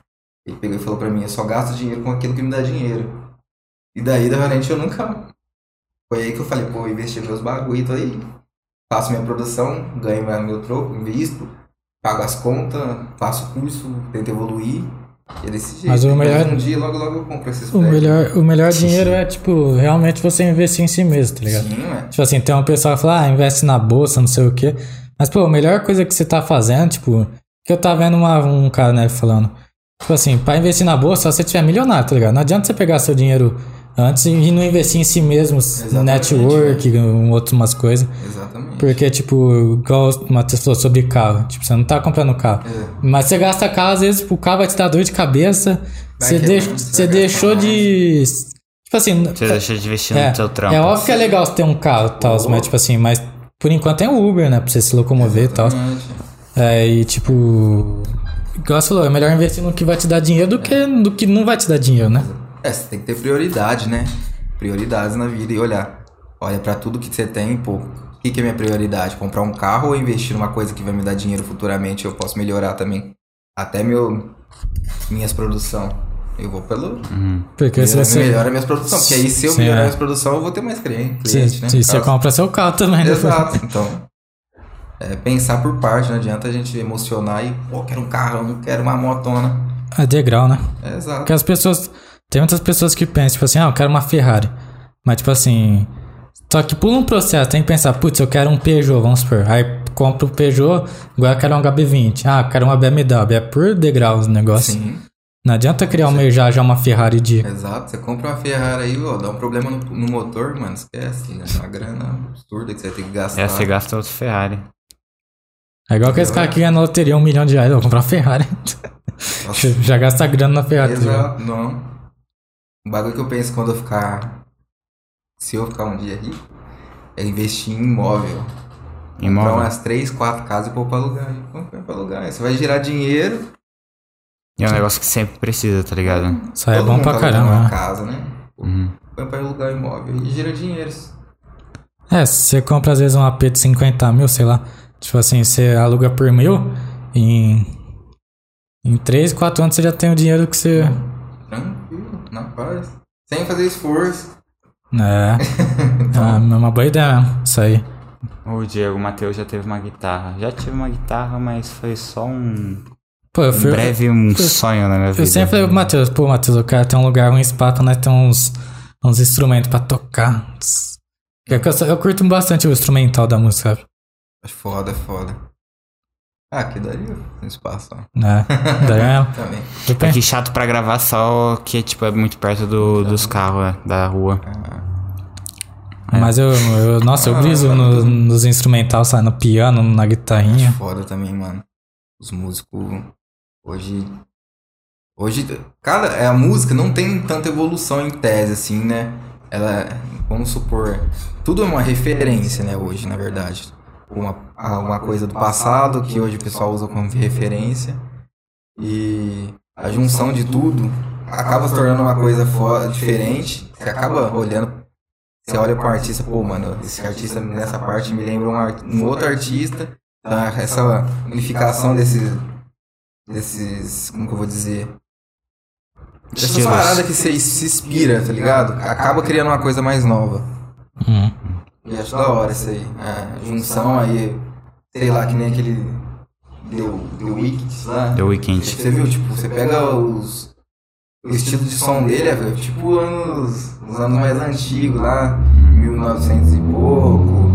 Ele pegou e falou pra mim, eu só gasto dinheiro com aquilo que me dá dinheiro. E daí, realmente, eu nunca. Foi aí que eu falei, pô, investir meus bagulho, tô aí. Faço minha produção, ganho meu troco, invisto, pago as contas, faço curso, tento evoluir. E é desse jeito. Mas o melhor- Um dia, logo, logo eu compro esses O melhor, o melhor dinheiro é, tipo, realmente você investir em si mesmo, tá ligado? Sim, ué. Tipo assim, tem uma pessoa que fala, ah, investe na bolsa, não sei o quê. Mas, pô, a melhor coisa que você tá fazendo, tipo, que eu tava vendo uma- um cara, né, falando. Tipo assim, pra investir na bolsa, só se você tiver milionário, tá ligado? Não adianta você pegar seu dinheiro antes e não investir em si mesmo, Exatamente, network, um, outras umas coisas. Exatamente. Porque, tipo, igual o Matheus falou sobre carro. Tipo, você não tá comprando carro. É. Mas você gasta carro, às vezes, o carro vai te dar dor de cabeça. Vai Você, deixa, você deixou de. Tipo assim. Você deixa de investir É, no seu trampo. é óbvio que é legal você ter um carro e tal, mas tipo assim, mas por enquanto tem o Uber, né? Pra você se locomover e tal. É, e tipo. Igual você falou, é melhor investir no que vai te dar dinheiro do que no que não vai te dar dinheiro, né? É, você tem que ter prioridade, né? Prioridades na vida e olhar. Olha, pra tudo que você tem, pô, o que, que é minha prioridade? Comprar um carro ou investir numa coisa que vai me dar dinheiro futuramente eu posso melhorar também? Até meu, minhas produção. Eu vou pelo. Porque se melhora, você. melhora minhas produção. Porque aí se eu Sim, melhorar é. minhas produção, eu vou ter mais cliente, cliente né? se No você compra seu carro também, né? Exato, então. É, pensar por parte, não adianta a gente emocionar e, pô, quero um carro, não quero uma motona. É degrau, né? Exato. Porque as pessoas. Tem muitas pessoas que pensam, tipo assim, ah, eu quero uma Ferrari. Mas, tipo assim. Só que pula um processo, tem que pensar, putz, eu quero um Peugeot, vamos supor. Aí compro o Peugeot, agora eu quero um HB20. Ah, eu quero uma BMW. É por degraus o negócio. Sim, Não adianta criar almejar já uma Ferrari de. exato. Você compra uma Ferrari aí, ó, dá um problema no, no motor, mano, esquece. É uma grana absurda que você tem que gastar. É, você gasta outro Ferrari. É igual aqueles caras que ganham na loteria um milhão de reais, eu vou comprar uma Ferrari. Já gasta grana na Ferrari. tá exato, não. Um bagulho que eu penso quando eu ficar... Se eu ficar um dia rico, é investir em imóvel. Comprar Imóvel. umas três, quatro casas e pôr pra alugar. Pôr pra alugar. Você vai gerar dinheiro. E é um negócio que sempre precisa, tá ligado? Isso aí é bom pra tá caramba. uma né? casa, né? Uhum. Põe pra alugar imóvel e gira dinheiro. É, se você compra às vezes um AP de 50 mil, sei lá. Tipo assim, você aluga por mil, em. Em 3, 4 anos você já tem o dinheiro que você. Na paz. Sem fazer esforço. É. é uma boa ideia mesmo, isso aí. O Diego Matheus já teve uma guitarra. Já tive uma guitarra, mas foi só um. Pô, eu Em fui. breve um sonho na minha vida. Eu sempre falei pro Matheus, pô, Matheus, eu quero ter um lugar, um espaço pra nós ter uns, uns instrumentos pra tocar. É que Eu, eu curto bastante o instrumental da música, É foda, é foda. Ah, aqui daria um espaço, né? É- Também. É que chato pra gravar só que, tipo, é muito perto do- dos carros, né, da rua. Mas eu, eu- nossa, eu briso no- nos instrumentais, sabe? No piano, na guitarrinha. Foda também, mano. Os músicos hoje. Hoje, cara, é, a música não tem tanta evolução em tese, assim, né? Ela, vamos supor, tudo é uma referência, né, hoje, na verdade. Uma, uma coisa do passado que hoje o pessoal usa como referência. E a junção de tudo acaba se tornando uma coisa diferente. Você acaba olhando você olha para um artista, pô, mano, esse artista nessa parte me lembra um, ar- um outro artista. Então, essa unificação desses. desses. como que eu vou dizer? Dessas Estilos. paradas que você se inspira, tá ligado? Acaba criando uma coisa mais nova. Hum. E acho da hora isso aí. É, a junção aí, sei lá, que nem aquele. The, The Wicked lá. The Weeknd. Você viu, tipo, você pega os. O estilo de som dele é tipo anos, os anos mais antigos lá, 1900 e pouco.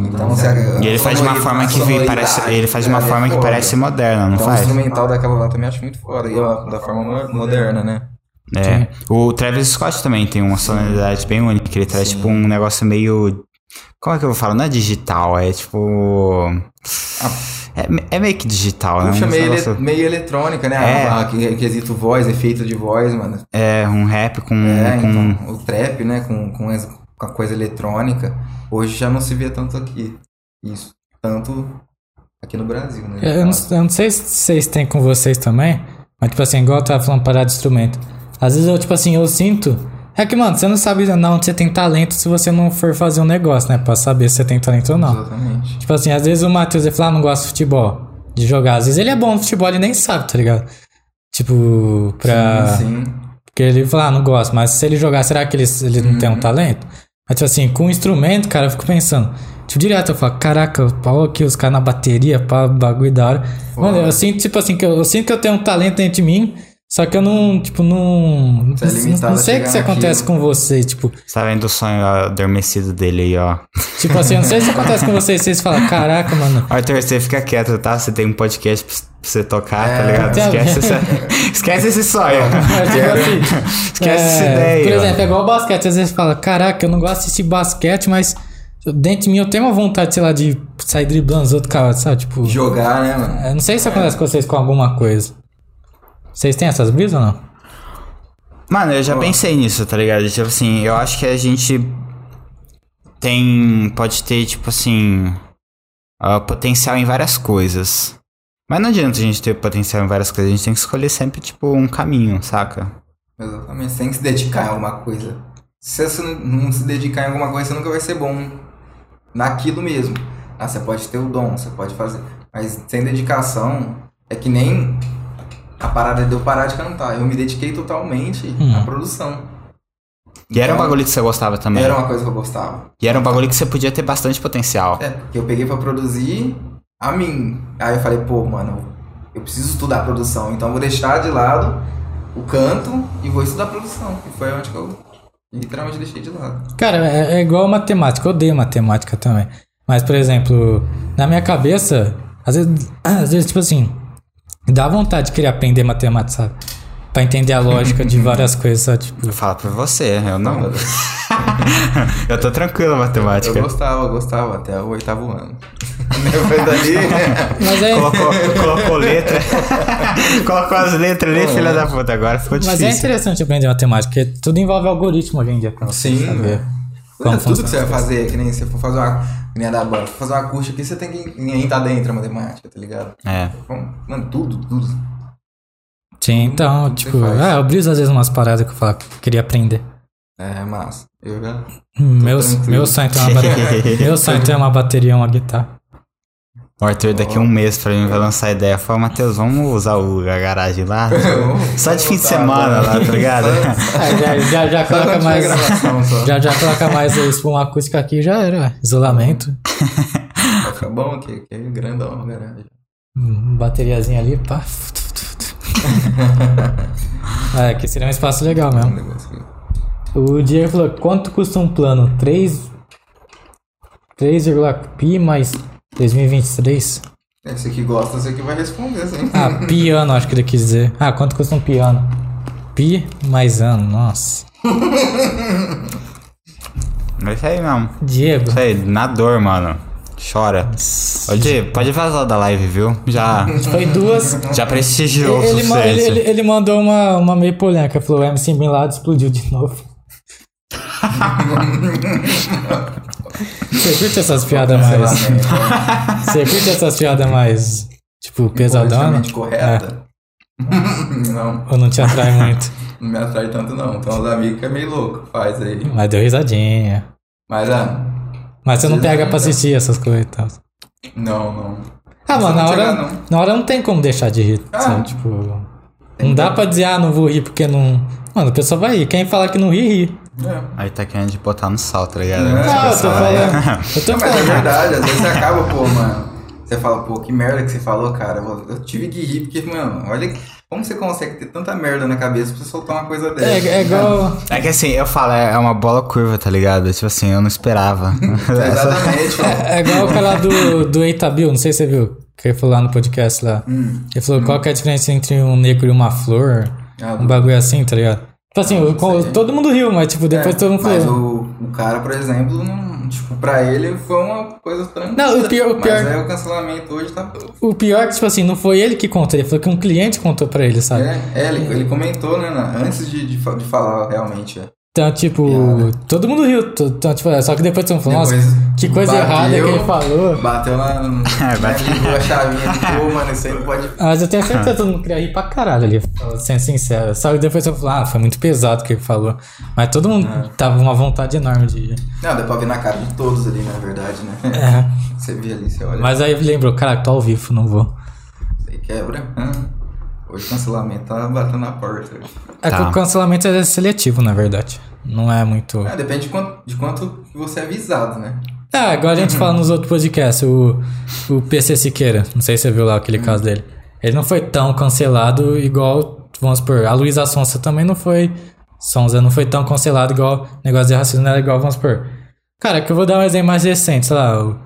Então, você, E ele faz de uma forma que vi- parece, ele faz de uma forma que parece moderna, não então, o faz? instrumental daquela lá também acho muito foda. E ó, da forma mo- moderna, né? É. O Travis Scott também tem uma sonoridade bem única, ele traz Sim. tipo um negócio meio como é que eu vou falar? Não é digital, é tipo é, é meio que digital, né? Puxa, meio, ele- negócio- meio eletrônica, né? É. A, a, que- quesito voz, efeito de voz, mano. É um rap com, É, com então, o trap, né, com, com, as- com a coisa eletrônica, hoje já não se vê tanto aqui. Isso. Tanto aqui no Brasil, né? Eu não, eu não sei se vocês têm com vocês também, mas tipo assim, igual eu tava falando parar de instrumento. Às vezes eu, tipo assim, eu sinto. É que, mano, você não sabe não onde você tem talento se você não for fazer um negócio, né? Pra saber se você tem talento ou não. Exatamente. Tipo assim, às vezes o Matheus ele fala, ah, não gosta de futebol, de jogar. Às vezes ele é bom no futebol, ele nem sabe, tá ligado? Tipo, pra. Sim, sim. Porque ele fala, ah, não gosto, mas se ele jogar, será que ele, ele não tem um talento? Mas, tipo assim, com o instrumento, cara, eu fico pensando. Tipo, direto eu falo, caraca, o pau aqui, os caras na bateria, pá, bagulho da hora. Mano, eu sinto, tipo assim, que eu, eu sinto que eu tenho um talento dentro de mim, só que eu não, tipo, não. Você é não, não sei o que isso acontece com vocês, tipo. Você tá vendo o sonho adormecido dele aí, ó. Tipo assim, eu não sei se acontece com vocês, vocês falam, caraca, mano. Arthur, você fica quieto, tá? Você tem um podcast pra você tocar, tá É. ligado? Tá Esquece, essa- esquece esse sonho. É, tipo assim, Esquece essa é, ideia. Por ó. exemplo, é igual o basquete. Às vezes fala, caraca, eu não gosto de assistir basquete, mas dentro de mim eu tenho uma vontade, sei lá, de sair driblando os outros caras, sabe? Tipo, Jogar, né, mano? eu não sei se acontece com vocês com alguma coisa. Vocês têm essas brisas ou não? Mano, eu já pensei nisso, tá ligado? Tipo assim, eu acho que a gente tem. Pode ter, tipo assim. ah, potencial em várias coisas. Mas não adianta a gente ter potencial em várias coisas, a gente tem que escolher sempre, tipo, um caminho, saca? Exatamente. Você tem que se dedicar em alguma coisa. Se você não- não se dedicar em alguma coisa, você nunca vai ser bom naquilo mesmo. Ah, você pode ter o dom, você pode fazer. Mas sem dedicação, é que nem a parada de eu parar de cantar. Eu me dediquei totalmente Hum. à produção. E era um Então, bagulho que você gostava também. Era uma coisa que eu gostava. E era um bagulho que você podia ter bastante potencial. É, porque eu peguei pra produzir a mim. Aí eu falei, pô, mano, eu preciso estudar produção, então eu vou deixar de lado o canto e vou estudar produção. E foi onde que eu literalmente deixei de lado. Cara, é, é igual matemática. Eu odeio matemática também. Mas, por exemplo, na minha cabeça, às vezes, às vezes tipo assim, dá vontade de querer aprender matemática, sabe? Pra entender a lógica de várias coisas, sabe? Tipo, Eu falo pra você, eu não. eu tô tranquilo na Eu matemática. gostava, eu gostava até o oitavo ano. Depois dali. mas é, Colocou, colocou letra. colocou as letras ali, filha da puta. Agora ficou mas é difícil. interessante aprender matemática, porque tudo envolve algoritmo hoje em dia pra você Sim, saber. Como tudo que você vai fazer, que nem se for fazer uma. Que nem a da fazer uma acústica aqui, você tem que nem tá dentro da matemática, tá ligado? É. Mano, tudo, tudo. Sim, então, tipo, ah, eu briso às vezes umas paradas que eu falo queria aprender. É massa. Eu já. Meu, tranquilo. meu sonho é ter uma bateria. meu sonho é ter uma bateria e uma guitarra. O Arthur daqui a um mês pra mim vai lançar a ideia. Fala, Matheus, vamos usar o, a garagem lá? Só de fim de semana lá, tá ligado? Ah, já, já, já coloca mais. Já, já coloca mais isso, uma acústica aqui já era. Isolamento. Vai ficar bom aqui, que é grandão a garagem. Hum, Bateriazinha ali, pá. é, que seria um espaço legal mesmo. O Diego falou, quanto custa um plano? 3... 3, pi mais 2023? Esse que gosta, esse que vai responder, sim. Ah, piano, acho que ele quis dizer. Ah, quanto custa um piano? Pi mais ano, nossa. É isso aí mesmo. Diego. Isso aí, na dor, mano. Chora. Ô, Diego, pode vazar da live, viu? Já, Foi duas. já prestigiou o Ele, ele, sucesso. ele, ele mandou uma, uma meio polêmica. Falou: o MC Bin Laden explodiu de novo. Você curte essas piadas mais. Você curte essas piadas mais. Tipo, pesadona? correta. não, Ou não te atrai muito? não me atrai tanto não. Tem uns amigos que é meio louco, faz aí. Mas deu risadinha. Mas, ah, Mas você não pega pra assistir essas coisas e tal. não, não. Ah, mano, na hora, não. na hora não tem como deixar de rir. Ah. sabe? Tipo. Não dá pra dizer, ah, não vou rir porque não. Mano, a pessoa vai rir. Quem falar que não ri, ri. É. Aí tá querendo de botar no sal, tá ligado? Não, Não, eu tô falando. Eu tô Não, mas é falando. verdade, às vezes você acaba, pô, mano. Você fala, pô, que merda que você falou, cara. Eu, tive que rir, porque, mano, olha como você consegue ter tanta merda na cabeça pra você soltar uma coisa dessa. É, é igual. É que assim, eu falo, é é uma bola curva, tá ligado? Tipo assim, eu não esperava. Exatamente, pô. É igual o cara do, do Eita Bill, não sei se você viu. Que ele falou lá no podcast lá. Hum. Ele falou qual que é a diferença entre um negro e uma flor. Ah, Um bagulho assim, tá ligado? Tipo assim, sei. todo mundo riu, mas tipo, depois todo mundo Mas falou. o, o cara, por exemplo, não, tipo, pra ele foi uma coisa tranquila. Não, o pior- o pior- Mas aí o cancelamento hoje tá. O pior é que, tipo assim, não foi ele que contou, ele falou que um cliente contou pra ele, sabe? É, é, ele, ele comentou, né, na- antes de, de, de falar realmente. é. Então, tipo, Piada. todo mundo riu. Então, tipo, só que depois todo mundo falou, nossa, que coisa bateu, errada que ele falou. Bateu na. É, bateu. a chavinha de pô, mano, isso aí não pode. Mas eu tenho certeza que todo mundo queria rir pra caralho ali, sendo sincero. Só que depois eu falei, ah, foi muito pesado o que ele falou. Mas todo mundo É. tava com uma vontade enorme de rir. Não, dá pra ver na cara de todos ali, na verdade, né? É. Você vê ali, você olha. Mas aí lembrou, cara, tô ao vivo, não vou. Você quebra. hã? Hoje o cancelamento tá batendo na porta. É que Tá. o cancelamento é seletivo, na verdade. Não é muito. É, depende de quanto, de quanto você é avisado, né? Ah, igual a gente fala nos outros podcasts, o, o PC Siqueira, não sei se você viu lá aquele caso dele. Ele não foi tão cancelado igual, vamos supor, a Luísa Sonsa também não foi. Sonza não foi tão cancelado igual negócio de racismo, não era igual, vamos supor. Cara, que eu vou dar um exemplo mais recente, sei lá, o,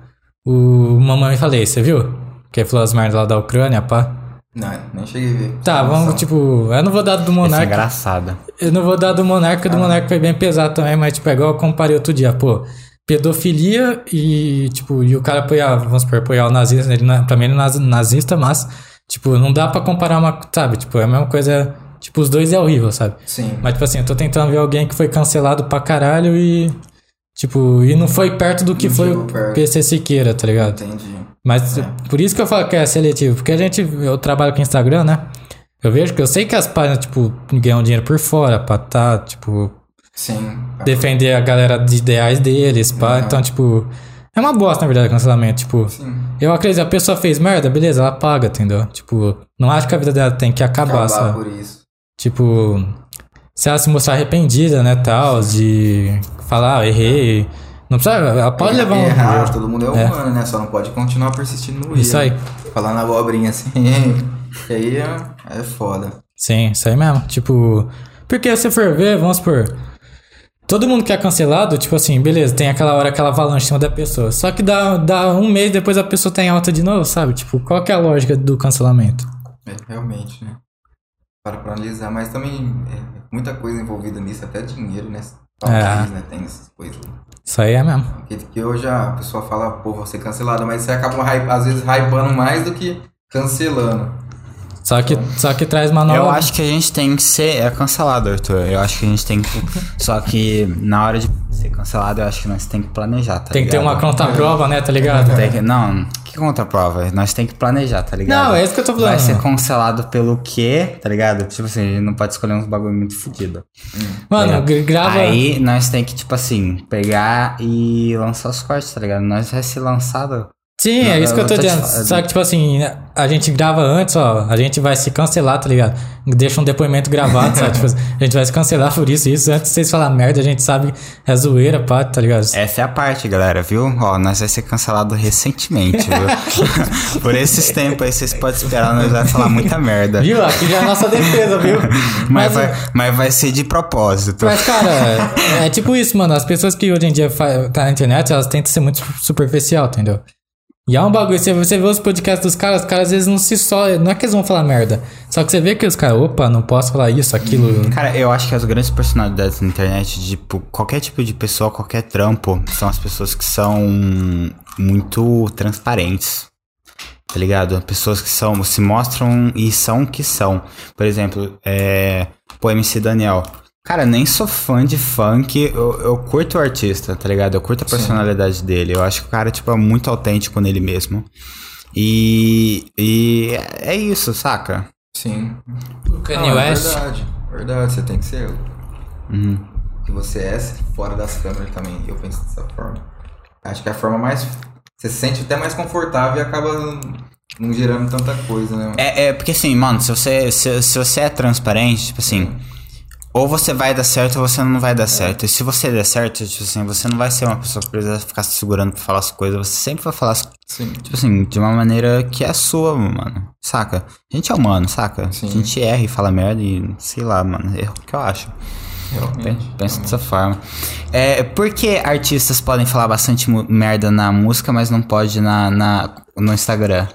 o Mamãe Falei, você viu? Que ele falou as merdas lá da Ucrânia, pá. Não, nem cheguei a ver. Tá, vamos, Noção. tipo, eu não vou dar do é Monarca. engraçado. Eu não vou dar do Monarca, do Monarca foi bem pesado também, mas tipo, é igual eu comparei outro dia, pô. Pedofilia e, tipo, e o cara apoiar, vamos supor, apoiar o nazismo, ele, não- pra mim ele é naz- nazista, mas, tipo, não dá pra comparar uma, sabe? Tipo, é a mesma coisa, tipo, os dois é horrível, sabe? Sim. Mas, tipo assim, eu tô tentando ver alguém que foi cancelado pra caralho e, tipo, e não foi perto do que Não foi o perto. PC Siqueira, tá ligado? Entendi. Mas por isso que eu falo que é seletivo, porque a gente, eu trabalho com Instagram, né? Eu vejo que eu sei que as páginas, tipo, ganham dinheiro por fora pra tá, tipo, Sim. defender a galera de ideais deles, pá. Então, tipo, é uma bosta, na verdade, o cancelamento. Tipo, Sim. eu acredito, a pessoa fez merda, beleza, ela paga, entendeu? Tipo, não acho que a vida dela tem que acabar, Acabar sabe? por isso. Tipo, se ela se mostrar arrependida, né, tal, de falar, ah, errei. Não precisa, ela pode levar um. Errar, todo mundo é É. humano, né? Só não pode continuar persistindo no. Isso aí. Falando abobrinha assim. que aí é, é foda. Sim, isso aí mesmo. Tipo, porque se for ver, vamos supor. Todo mundo que é cancelado, tipo assim, beleza, tem aquela hora aquela avalanche em cima da pessoa. Só que dá, dá um mês depois a pessoa tá em alta de novo, sabe? Tipo, qual que é a lógica do cancelamento? É, realmente, né? Para analisar, mas também é muita coisa envolvida nisso, até dinheiro, né? Tal É. né? Tem essas coisas. Isso aí é mesmo. Que, que hoje a pessoa fala, pô, vou ser cancelado, mas você acaba às vezes hypando mais do que cancelando. Só que, só que traz uma nova. Eu acho que a gente tem que ser é cancelado, Arthur. Eu acho que a gente tem que. Só que na hora de ser cancelado, eu acho que nós tem que planejar, tá Tem que ter ligado? uma contraprova, né? Tá ligado? Tem que- Não, que contraprova? Nós tem que planejar, tá ligado? Não, é isso que eu tô falando. Vai ser cancelado pelo quê, tá ligado? Tipo assim, a gente não pode escolher uns bagulho muito fodido. Mano, tá gra- grava. Aí nós tem que, tipo assim, pegar e lançar os cortes, tá ligado? Nós vai ser lançado Sim, é Não, isso que eu tô dizendo. Só que, tipo assim, a gente grava antes, ó. A gente vai se cancelar, tá ligado? Deixa um depoimento gravado, sabe? Tipo, a gente vai se cancelar por isso. Isso antes de vocês falar merda, a gente sabe é zoeira, pá, tá ligado? Essa é a parte, galera, viu? Ó, nós vai ser cancelado recentemente, viu? Por esses tempos aí, vocês podem esperar, nós vai falar muita merda. Viu? Aqui já é a nossa defesa, viu? Mas vai, mas vai ser de propósito. Mas, cara, é, é tipo isso, mano. As pessoas que hoje em dia tá na internet, elas tentam ser muito superficial, entendeu? E é um bagulho, você, você vê os podcasts dos caras, os caras às vezes não se só. Não é que eles vão falar merda. Só que você vê que os caras, opa, não posso falar isso, aquilo. Cara, eu acho que as grandes personalidades na internet, tipo, qualquer tipo de pessoa, qualquer trampo, são as pessoas que são muito transparentes. Tá ligado? Pessoas que são, se mostram e são o que são. Por exemplo, é. Pô, MC Daniel. Cara, nem sou fã de funk, eu, eu curto o artista, tá ligado? Eu curto a personalidade dele. Eu acho que o cara, tipo, é muito autêntico nele mesmo. E. E é isso, saca? Sim. O Kanye é West. verdade. Verdade, você tem que ser Uhum. que você é fora das câmeras também. Eu penso dessa forma. Acho que é a forma mais. Você se sente até mais confortável e acaba não gerando tanta coisa, né? É, é porque assim, mano, se você, se, se você é transparente, tipo assim, ou você vai dar certo ou você não vai dar certo. E se você der certo, tipo assim, você não vai ser uma pessoa que precisa ficar se segurando pra falar as coisas, você sempre vai falar, as- Sim. tipo assim, de uma maneira que é sua, mano. Saca? A gente é humano, saca? Sim. A gente erra e fala merda e sei lá, mano, é o que eu acho. Realmente. Pensa dessa forma. É, por que artistas podem falar bastante merda na música, mas não pode na, na, no Instagram?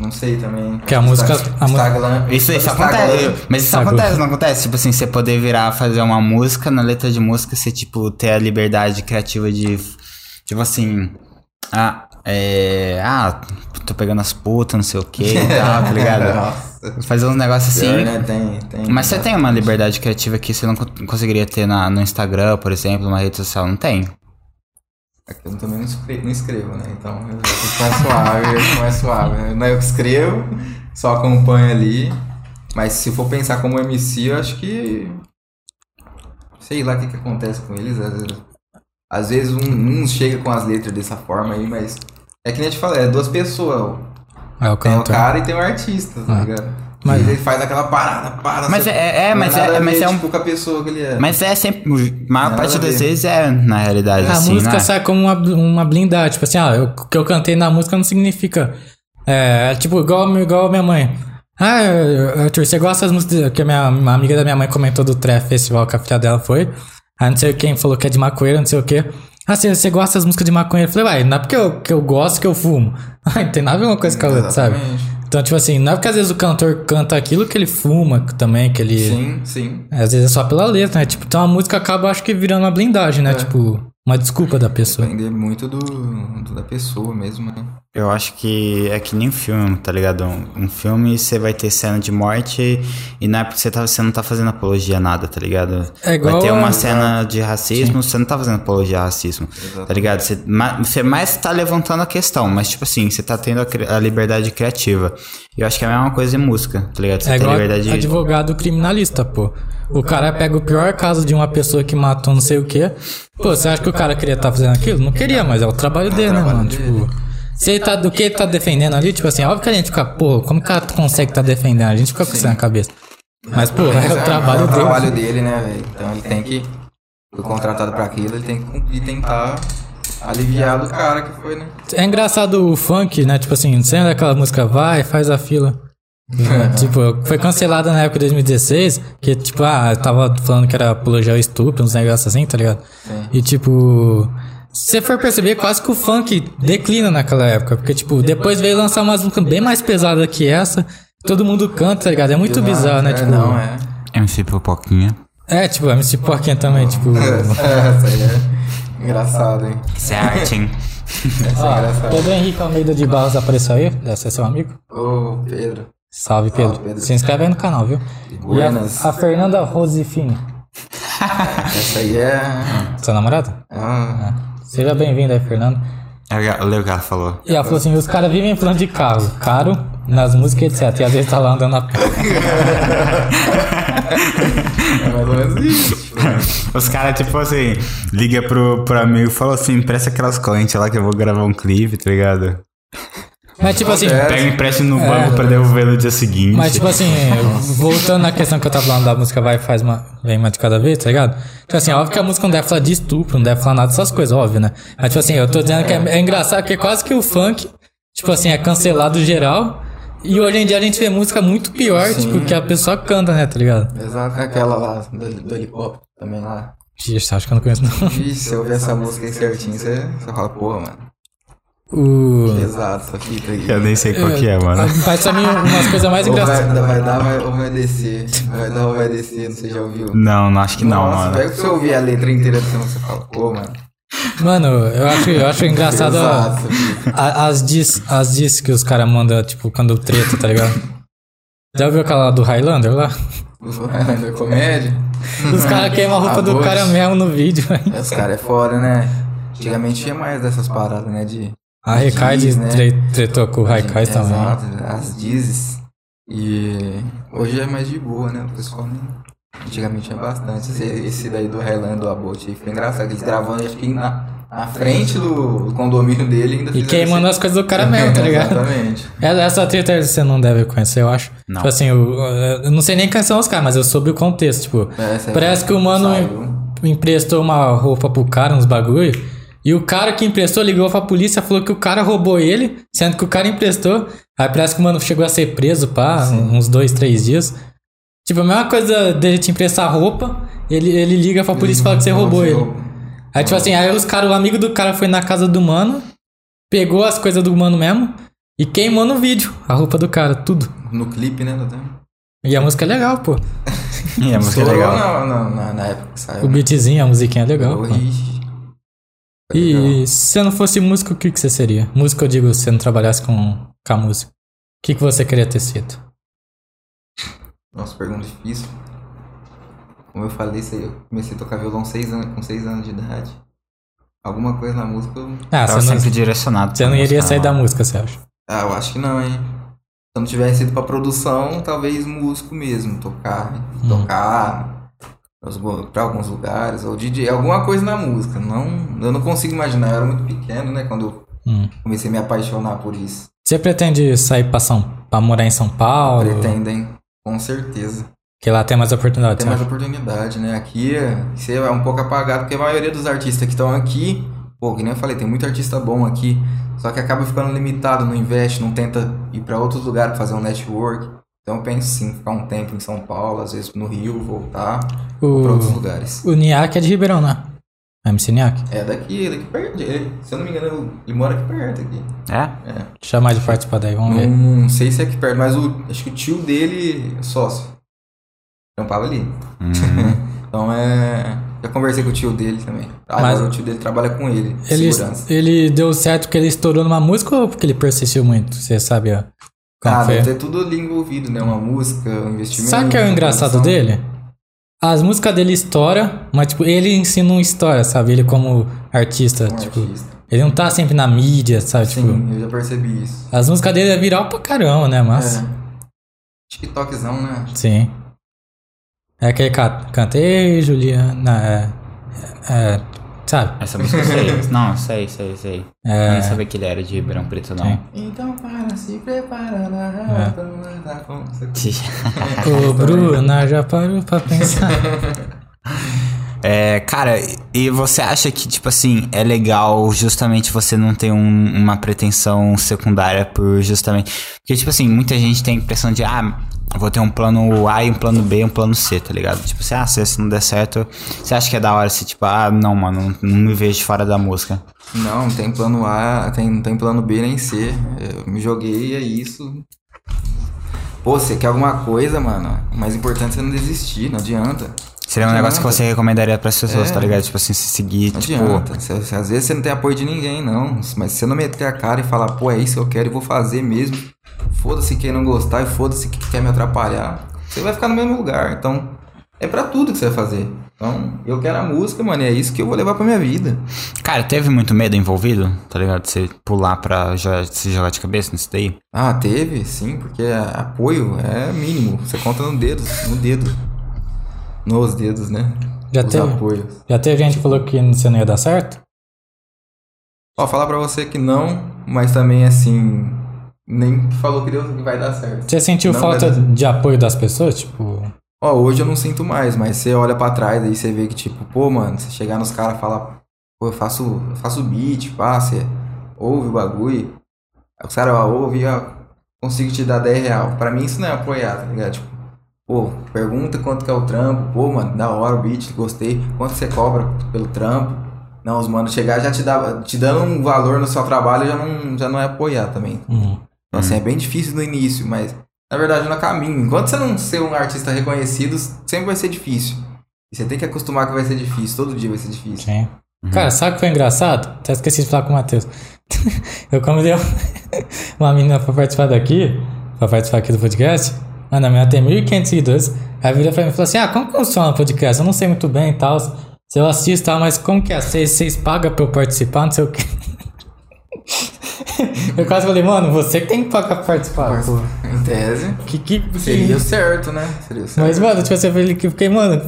Não sei também. Que a música- a mu- Instagram. Isso, isso Instagram- acontece. Mas isso Instagram. acontece, não acontece? Tipo assim, você poder virar, fazer uma música, na letra de música, você, tipo, ter a liberdade criativa de. Tipo assim. Ah, é. Ah, tô pegando as putas, não sei o que e tal, tá ligado? Nossa. Fazer uns negócios assim. Pior, né? Tem, tem. Mas você tem uma liberdade criativa que você não co- conseguiria ter na, no Instagram, por exemplo, uma rede social, não tem? Aqui eu também não escrevo, não escrevo, né? Então eu fico mais suave, eu fico mais suave. né? Não é eu que escrevo, só acompanho ali. Mas se for pensar como MC, eu acho que. Sei lá o que, que acontece com eles. Às vezes, às vezes um, um chega com as letras dessa forma aí, mas. É que nem eu te falei, é duas pessoas. É o Tem o cara e tem o artista, tá Ah. ligado? Mas- Mas ele faz aquela parada, para. Mas é- é, mas é- a mas é um- Tipo, com a pessoa que ele é. Mas é sempre. A maior parte a das vezes é, na realidade, A assim, música né? sai como uma, uma blindagem. Tipo assim, ah, eu- o que eu cantei na música não significa. É, é tipo, igual, igual a minha mãe. Ah, Arthur, você gosta das músicas. Que a minha uma amiga da minha mãe comentou do Trap Festival que a filha dela foi. Aí não sei quem falou que é de maconheiro, não sei o quê. Ah, você, você gosta das músicas de maconheiro? Eu falei, uai, não é porque eu, que eu gosto que eu fumo. Ai, não tem nada a ver uma coisa com a outra, sabe? Então, tipo assim, não é porque às vezes o cantor canta aquilo que ele fuma também, que ele. Sim, sim. Às vezes é só pela letra, né? Tipo, então a música acaba, acho que, virando uma blindagem, né? Tipo, uma desculpa da pessoa. Depende muito do, do- da pessoa mesmo, né? Eu acho que é que nem um filme, tá ligado? Um, um filme você vai ter cena de morte e não é porque você, tá, você não tá fazendo apologia a nada, tá ligado? É igual vai ter uma a- cena de racismo, você não tá fazendo apologia a racismo, tá ligado? Você, ma- você mais tá levantando a questão, mas tipo assim, você tá tendo a, a liberdade criativa. E eu acho que é a mesma coisa em música, tá ligado? Você É tem liberdade advogado criminalista, pô. O cara pega o pior caso de uma pessoa que matou não sei o quê. Pô, você acha que o cara queria estar fazendo aquilo? Não queria, mas é o trabalho dele, né, mano? Tipo, se ele tá do que ele tá defendendo ali, tipo assim, óbvio que a gente fica, pô, como que o cara consegue tá defendendo? A gente fica com isso na cabeça. Mas, pô, é o trabalho é o dele. trabalho dele, né, velho? Então ele tem que. Foi contratado pra aquilo, ele tem que tentar aliviar do cara que foi, né? É engraçado o funk, né? Tipo assim, você lembra daquela música Vai, faz a fila. tipo, foi cancelada na época de 2016, que tipo, ah, tava falando que era apologia ao estupro, uns negócios assim, tá ligado? E tipo, se você for perceber, quase que o funk declina naquela época, porque tipo, depois veio lançar umas músicas bem mais pesadas que essa, todo mundo canta, tá ligado? É muito bizarro, né? É, Tipo, não, é. MC Pipoquinha. é, tipo, MC Porquinha também, tipo. Essa aí é engraçado, hein? Isso é arte, hein? Essa é engraçada. Pedro Henrique Almeida de Barros apareceu aí, deve ser seu amigo. Ô, Pedro. Salve, Pedro. Salve, Pedro. Se inscreve aí no canal, viu? E Buenas. a, a Fernanda Rosifini, Essa aí é. sua namorada? Ah, Seja bem-vinda aí, Fernanda. Eu lembro o que ela falou. E ela falou assim: os caras vivem falando de carro, caro, nas músicas, etc. E às vezes tá lá andando a pé. é mais ou menos isso. Os caras, tipo assim, liga pro, pro amigo e fala assim: empresta aquelas correntes lá que eu vou gravar um clipe, tá ligado? Mas tipo assim, É. Pega um empréstimo no banco pra devolver no dia seguinte. mas tipo assim, voltando na questão que eu tava falando da música vai e faz uma, vem uma de cada vez, tá ligado? Tipo assim, óbvio que a música não deve falar de estupro, não deve falar nada dessas coisas, óbvio, né? Mas tipo assim, eu tô dizendo que é, é engraçado porque quase que o funk, tipo assim, é cancelado geral. E hoje em dia a gente vê música muito pior, tipo, que a pessoa canta, né, tá ligado? Exato, aquela lá do, do helicóptero também lá. Ixi, acho que eu não conheço não. Vixe, se eu ouvir essa música aí certinho, você, você fala, porra, mano, O... pesado essa fita aí. Eu nem sei qual que é, mano. Mas pra mim, umas coisas mais Ou vai, engraçadas. vai dar vai, ou vai descer. Vai dar ou vai descer, não sei se já ouviu. Não, não acho que não, Nossa, mano. pega pra você ouvir a letra inteira assim, você fala, pô, mano. Mano, eu acho, eu acho engraçado a- fita. a- as dis, as dis que os caras mandam, tipo, quando treta, tá ligado? Já ouviu aquela lá do Highlander lá? Da comédia. Os caras queimam a roupa Ah, do cara mesmo no vídeo, velho. Os caras é foda, né? Antigamente tinha mais dessas paradas, né? De. A Recaide Diz, né? tre- tretou com o Raikais também. Exato, as dizes. E hoje é mais de boa, né? O pessoal nem. Antigamente tinha bastante. Esse, esse daí do Highland do Abot aí foi engraçado. Eles gravando, acho que na, na frente do, do condomínio dele ainda E queimando esse- as coisas do cara mesmo, tá ligado? Exatamente. Essa treta você não deve conhecer, eu acho. Não. Tipo assim, eu, eu não sei nem quem são os caras, mas eu soube o contexto, tipo. Aí Parece que o mano saiu. emprestou uma roupa pro cara, uns bagulho. E o cara que emprestou ligou pra polícia, falou que o cara roubou ele, sendo que o cara emprestou. Aí parece que o mano chegou a ser preso, pá, uns dois, três dias. Tipo, a mesma coisa dele te emprestar roupa, ele, ele liga pra polícia e fala que você roubou ele. Aí, tipo assim, aí os cara, o amigo do cara foi na casa do mano, pegou as coisas do mano mesmo e queimou no vídeo a roupa do cara, tudo. No clipe, né? E a música é legal, pô. E a música é legal. na, na, época que saiu. O beatzinho, a musiquinha é legal. Né? pô. Legal. E se você não fosse músico, o que, que você seria? Músico, eu digo, se você não trabalhasse com, com a música. O que, que você queria ter sido? Nossa, pergunta difícil. Como eu falei, isso aí, eu comecei a tocar violão seis anos, com 6 anos de idade. Alguma coisa na música eu... Ah, Tava você não, sempre direcionado. você não iria música, sair da mano. música, você acha? Ah, eu acho que não, hein? Se eu não tivesse ido pra produção, talvez músico mesmo, tocar, né? Hum. tocar pra alguns lugares, ou DJ, alguma coisa na música. Não, eu não consigo imaginar, eu era muito pequeno, né, quando eu Hum. comecei a me apaixonar por isso. Você pretende sair pra, São, pra morar em São Paulo? Pretendem, com certeza. Que lá tem mais oportunidade, Tem mais acha? oportunidade, né? Aqui você é um pouco apagado, porque a maioria dos artistas que estão aqui, pô, que nem eu falei, tem muito artista bom aqui, só que acaba ficando limitado, não investe, não tenta ir pra outros lugares fazer um network. Então eu penso sim, ficar um tempo em São Paulo, às vezes no Rio, voltar pra outros O, lugares. o Niak é de Ribeirão, né? MC Niak. É daqui, é daqui perto. Ele, se eu não me engano, ele- mora aqui perto aqui. É? Chamar de participar daí, vamos ver. Não sei se é aqui perto, mas o, acho que o tio dele é sócio. Trampava ali. Hum. Então é. Já conversei com o tio dele também. Ah, Mas- o tio dele trabalha com ele. Ele, segurança. ele deu certo porque ele estourou numa música ou porque ele persistiu muito? Você sabe ó, foi? deve ter tudo ali envolvido, né? Uma música, um investimento. Sabe o que é o uma engraçado dele? As músicas dele estoura, mas tipo, ele si não estoura, sabe? Ele como artista, Um tipo, artista. ele não tá sempre na mídia, sabe? Tipo, Sim, eu já percebi isso. as músicas dele é viral pra caramba, né? Mas, É. TikTokzão, né? sim. É aquele ca canta, ei, Juliana, é, é, sabe? Essa música eu sei. Não, sei, sei, sei. Eu É, nem sabia que ele era de Ribeirão Preto, não. Sim. Então para, se prepara na É. rata, Ô, Bruna, já parou pra pensar. É, cara, e você acha que, tipo assim, é legal justamente você não ter um- uma pretensão secundária por justamente. Porque, tipo assim, muita gente tem a impressão de, ah, eu vou ter um plano A e um plano B e um plano C, tá ligado? Tipo assim, ah, se esse não der certo, você acha que é da hora se, tipo, ah, não, mano, não, me vejo fora da música. Não, não tem plano A, tem, não tem plano B nem C. Eu me joguei e é isso. Pô, você quer alguma coisa, mano? O mais importante é você não desistir, não adianta. Seria um negócio que você recomendaria pras pessoas, É. tá ligado? Tipo assim, se seguir, Não tipo. adianta. Cê- cê- às vezes você não tem apoio de ninguém, não. Mas se você não meter a cara e falar, pô, é isso que eu quero e vou fazer mesmo. Foda-se quem não gostar e foda-se quem quer me atrapalhar. Você vai ficar no mesmo lugar. Então, é pra tudo que você vai fazer. Então, eu quero a música, mano, e é isso que eu vou levar pra minha vida. Cara, teve muito medo envolvido, tá ligado? Você pular pra jo- se jogar de cabeça nisso daí? Ah, teve, sim, porque apoio é mínimo. Você conta no dedo, no dedo. Nos dedos, né? Já os teve? apoios. Já teve gente que falou que você não ia dar certo? Ó, falar pra você que não, mas também assim, nem falou que Deus vai dar certo. Você sentiu Não, falta de apoio das pessoas? Tipo, Ó, hoje eu não sinto mais, mas você olha pra trás aí você vê que tipo, pô, mano, você chegar nos caras e falar, pô, eu faço, eu faço beat, pá, você ouve o bagulho. Aí os caras, ó, ouve, ó, consigo te dar 10 real. Pra mim isso não é apoiar, tá ligado? Tipo, pô, pergunta quanto que é o trampo, pô, mano, da hora o beat, gostei. Quanto você cobra pelo trampo? Não, os manos chegar já te dá, te dando um valor no seu trabalho já não, já não é apoiar também. hum, Então, assim, é bem difícil no início, mas na verdade no caminho. Enquanto você não ser um artista reconhecido, sempre vai ser difícil. E você tem que acostumar que vai ser difícil, todo dia vai ser difícil. sim. Cara, sabe o que foi engraçado? Até esqueci de falar com o Matheus. eu convidei uma menina pra participar daqui, pra participar aqui do podcast. Mano, a menina tem 1.500 seguidores. Aí virou pra mim e falou assim: Ah, como que funciona o podcast? Eu não sei muito bem e tal. Se eu assisto e tal, mas como que é? Vocês, vocês pagam pra eu participar? Não sei o quê. Eu quase falei, mano, você que tem que pagar pra participar. Pô. Em tese, Que, que, seria o certo, né? Seria o certo. Mas, mano, tipo eu falei que fiquei, mano,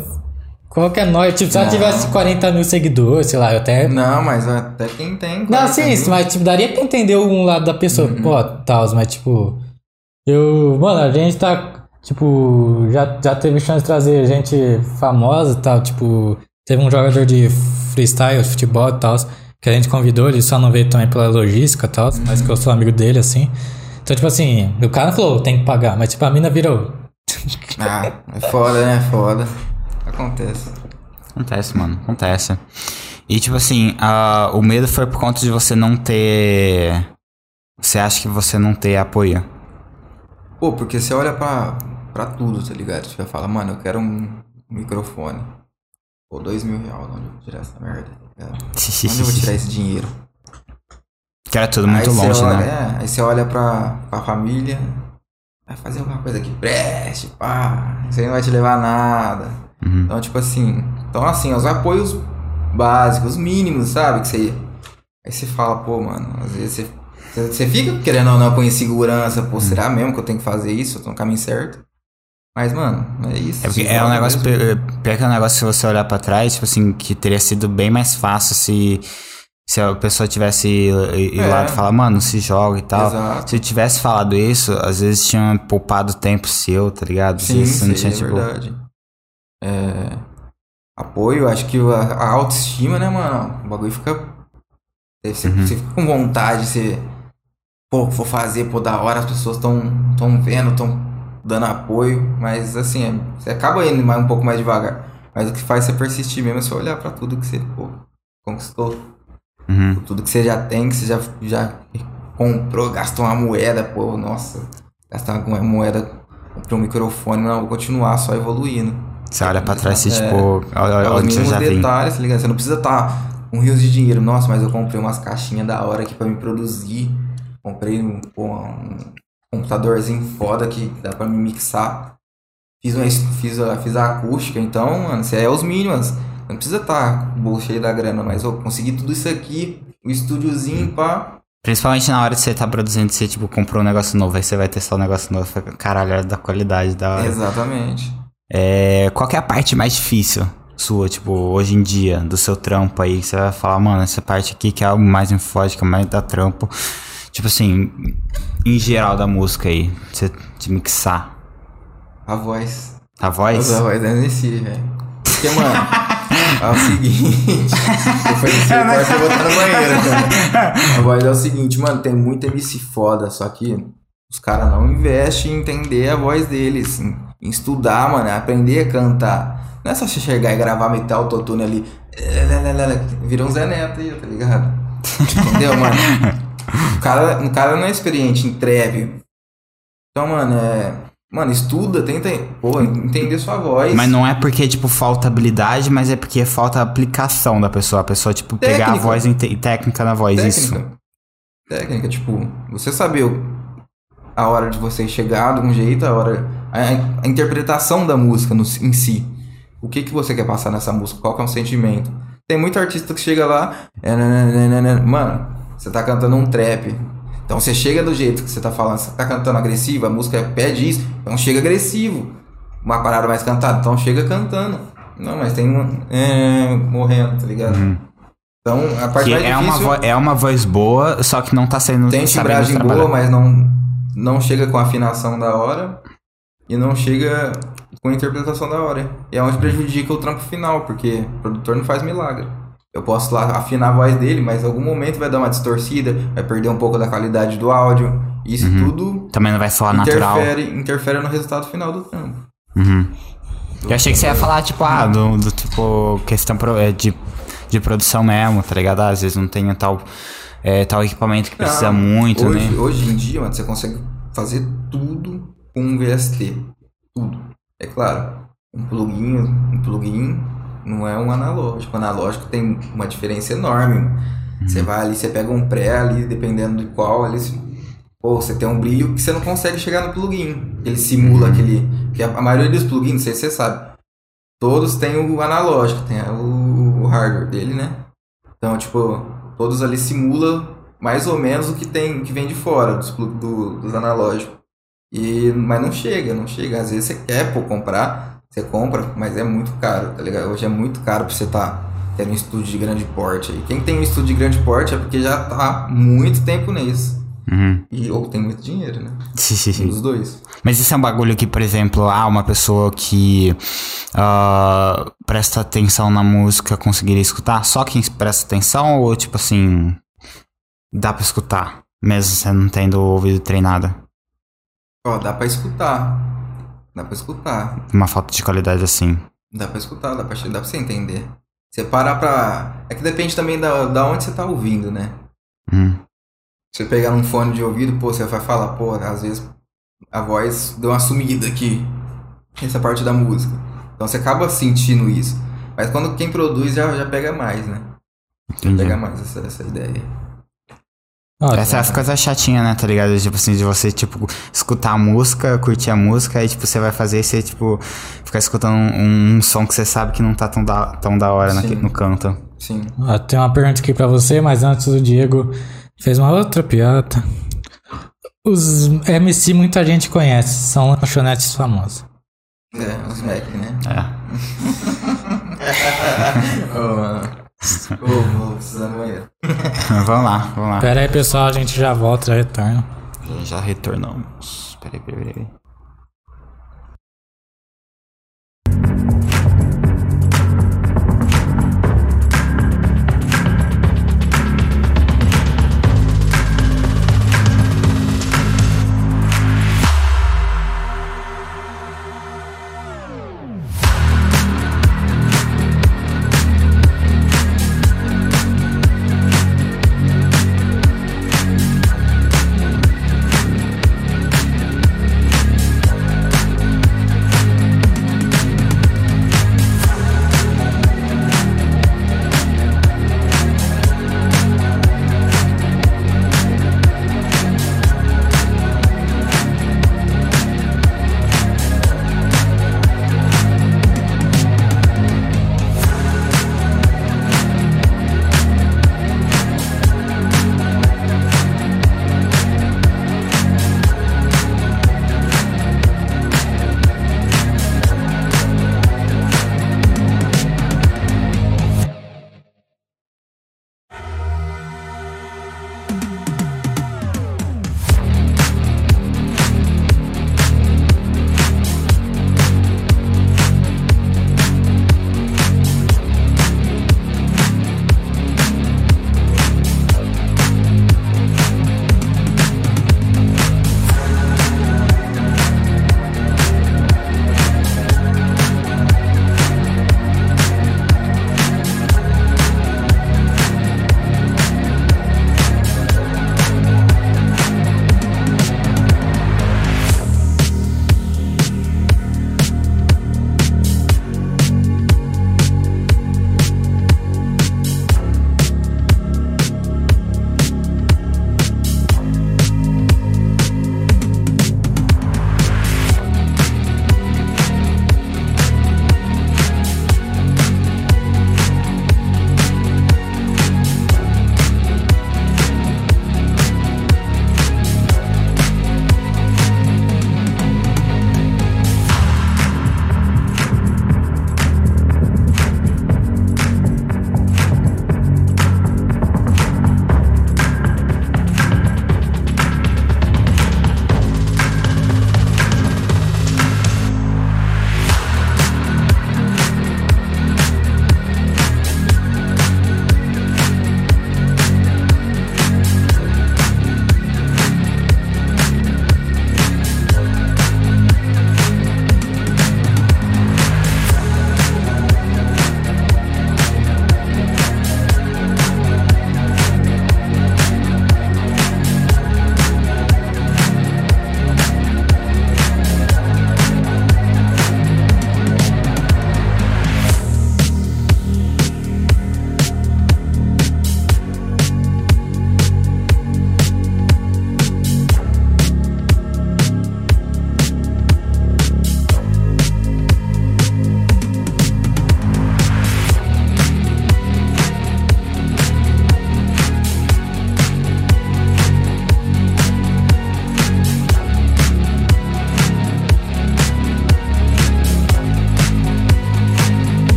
qual que é nós? Tipo, se ela tivesse 40 mil seguidores, sei lá, eu até. Não, mas até quem tem. Não, 40 sim, mil. mas tipo, daria pra entender um lado da pessoa, pô, tal, mas tipo. Eu. Mano, a gente tá. Tipo, já, já teve chance de trazer gente famosa e tal, tipo. Teve um jogador de freestyle, de futebol e tal, que a gente convidou, ele só não veio também pela logística e tal, mas que eu sou amigo dele, assim. Então, tipo assim, o cara falou, tem que pagar, mas tipo, a mina virou. Ah, é foda, né? É foda. Acontece. Acontece, mano. Acontece. E tipo assim, ah, o medo foi por conta de você não ter. Você acha que você não ter apoio? Pô, porque você olha pra, pra tudo, tá ligado? Você fala, mano, eu quero um microfone. Pô, dois mil reais, onde eu vou tirar essa merda? Onde eu vou tirar esse dinheiro? Que era tudo muito aí longe, olha, né? é, aí você olha pra, pra família, vai fazer alguma coisa que preste, pá, isso aí não vai te levar a nada. Uhum. Então, tipo assim, então assim, os apoios básicos, mínimos, sabe? Que você. Aí você fala, pô, mano, às vezes você, você, você fica querendo ou não com insegurança, pô, será Uhum. mesmo que eu tenho que fazer isso? Eu tô no caminho certo? Mas, mano, é isso. É, porque é um negócio, mesmo. pior pior que é um negócio se você olhar pra trás, tipo assim, que teria sido bem mais fácil se, se a pessoa tivesse ido É. lá e falar, mano, se joga e tal. Exato. Se eu tivesse falado isso, às vezes tinha poupado tempo seu, tá ligado? Sim, você não sim, tinha, é tipo. verdade. É, apoio, acho que a, a autoestima, né, mano? O bagulho fica. Você, Uhum. você fica com vontade, você. Pô, vou fazer, pô, da hora, as pessoas estão tão vendo, estão dando apoio, mas assim, é- você acaba indo mais, um pouco mais devagar. Mas o que faz você persistir mesmo é você olhar pra tudo que você, pô, conquistou. Uhum. Tudo que você já tem, que você já, já comprou, gastou uma moeda, pô, nossa, gastar uma moeda, comprei um microfone, não, vou continuar só evoluindo. Você olha pra trás e, É. tipo, olha, olha É, onde você já vem. detalhes, tá ligado? Você não precisa estar um rio de dinheiro. Nossa, mas eu comprei umas caixinhas da hora aqui pra me produzir. Comprei um, pô, um computadorzinho foda que dá pra me mixar. Fiz, uma, fiz, a, fiz a acústica, então, mano, você é os mínimos. Não precisa estar com o bolso cheio da grana, mas eu consegui tudo isso aqui, o estúdiozinho, pá. Principalmente na hora de você tá produzindo, você, tipo, comprou um negócio novo, aí você vai testar um negócio novo, caralho, da qualidade, da hora. Exatamente. É, qual que é a parte mais difícil sua, tipo, hoje em dia, do seu trampo aí? que Você vai falar, mano, essa parte aqui que é algo mais me que mais da trampo. Tipo assim, em geral da música aí, você de mixar. A voz. A voz? A voz é nesse, velho. Porque, mano, é o seguinte. Eu falei assim, eu posso botar no banheiro, cara. A voz é o seguinte, mano, tem muito MC foda, só que os caras não investem em entender a voz deles, em, em estudar, mano, aprender a cantar. Não é só você chegar e gravar meter autotune ali. Vira um Zé Neto aí, tá ligado? Entendeu, mano? O cara, o cara não é experiente em trap. Então, mano, é. Mano, estuda, tenta pô, entender sua voz. Mas não é porque, tipo, falta habilidade, mas é porque falta aplicação da pessoa. A pessoa, tipo, pegar a Técnica. voz e técnica na voz, isso. técnica. Técnica, tipo, você saber a hora de você chegar de um jeito, a hora. A, a interpretação da música no- em si. O que, que você quer passar nessa música? Qual que é o sentimento? Tem muito artista que chega lá. é, nananana, Mano, você tá cantando um trap. Então você chega do jeito que você tá falando, você tá cantando agressivo, a música pede isso, então chega agressivo. Uma parada mais cantada, então chega cantando. Não, mas tem um é, morrendo, tá ligado? Então, a parte Que mais é uma, difícil vo- é uma voz boa, só que não tá sendo tem timbragem boa, mas não, não chega com afinação da hora e não chega com interpretação da hora. E é onde prejudica o trampo final, porque o produtor não faz milagre. Eu posso lá afinar a voz dele, mas em algum momento vai dar uma distorcida, vai perder um pouco da qualidade do áudio. Isso tudo Também não vai soar natural. interfere, interfere no resultado final do trampo. Uhum. Eu achei que você ia falar, tipo, ah, do, do tipo, questão é, de, de produção mesmo, tá ligado? Ah, Às vezes não tem tal, é, tal equipamento que precisa Não, muito, hoje, né? Hoje em dia, mano, você consegue fazer tudo com um VST. Tudo. É claro, um plugin, um plugin não é um analógico. O analógico tem uma diferença enorme. mano. Você vai ali, você pega um pré ali, dependendo de qual, ali, você- pô, você tem um brilho que você não consegue chegar no plugin. Ele simula aquele. Que a, maioria dos plugins, não sei se você sabe, todos têm o analógico, tem o, o hardware dele, né? Então, tipo, todos ali simulam mais ou menos o que tem, que vem de fora dos, do- dos analógicos. E, mas não chega, não chega. Às vezes você quer pô, comprar, você compra, mas é muito caro, tá ligado? Hoje é muito caro pra você tá tendo um estúdio de grande porte aí. Quem tem um estúdio de grande porte é porque já tá há muito tempo nisso. Uhum. E, ou tem muito dinheiro, né? Sim, sim, sim. Dos dois. Mas isso é um bagulho que, por exemplo, ah, uma pessoa que ah, presta atenção na música conseguiria escutar? Só quem presta atenção ou, tipo assim, dá pra escutar, mesmo você não tendo o ouvido treinado? Ó, dá pra escutar. Dá pra escutar. Uma falta de qualidade assim. Dá pra escutar, dá pra, dá pra você entender. Você parar pra. É que depende também da, da onde você tá ouvindo, né? Uhum. Você pegar num fone de ouvido, pô, você vai falar, pô, às vezes a voz deu uma sumida aqui. Essa parte da música. Então você acaba sentindo isso. Mas quando quem produz já, já pega mais, né? Entendi. Pega mais essa, essa ideia. Ó, Essa é as coisas chatinhas, né, tá ligado? Tipo assim, de você, tipo, escutar a música, curtir a música, aí, tipo, você vai fazer e você, tipo, ficar escutando um, um som que você sabe que não tá tão da, tão da hora no canto. Sim. ó, tem uma pergunta aqui pra você, mas antes o Diego fez uma outra piada. Os MC muita gente conhece, são lanchonetes famosas. É, os Mac, né? É. Ô, mano. Ô, vou precisar do banheiro. vamos lá, vamos lá. Pera aí, pessoal, a gente já volta, já retorna. Já retornamos. Peraí, peraí, peraí.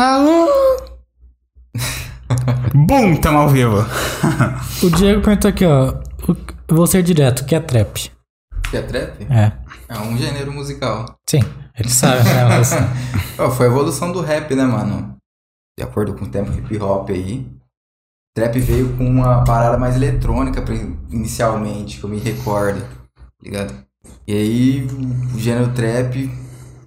Alô? Bum, tamo ao vivo. O Diego perguntou aqui, ó. o- Vou ser direto, o que é trap? Que é trap? É. É um gênero musical. Sim, ele sabe, né? Mas, Ó, foi a evolução do rap, né, mano? De acordo com o tempo hip hop aí. Trap veio com uma parada mais eletrônica inicialmente, que eu me recordo, tá ligado? E aí o gênero trap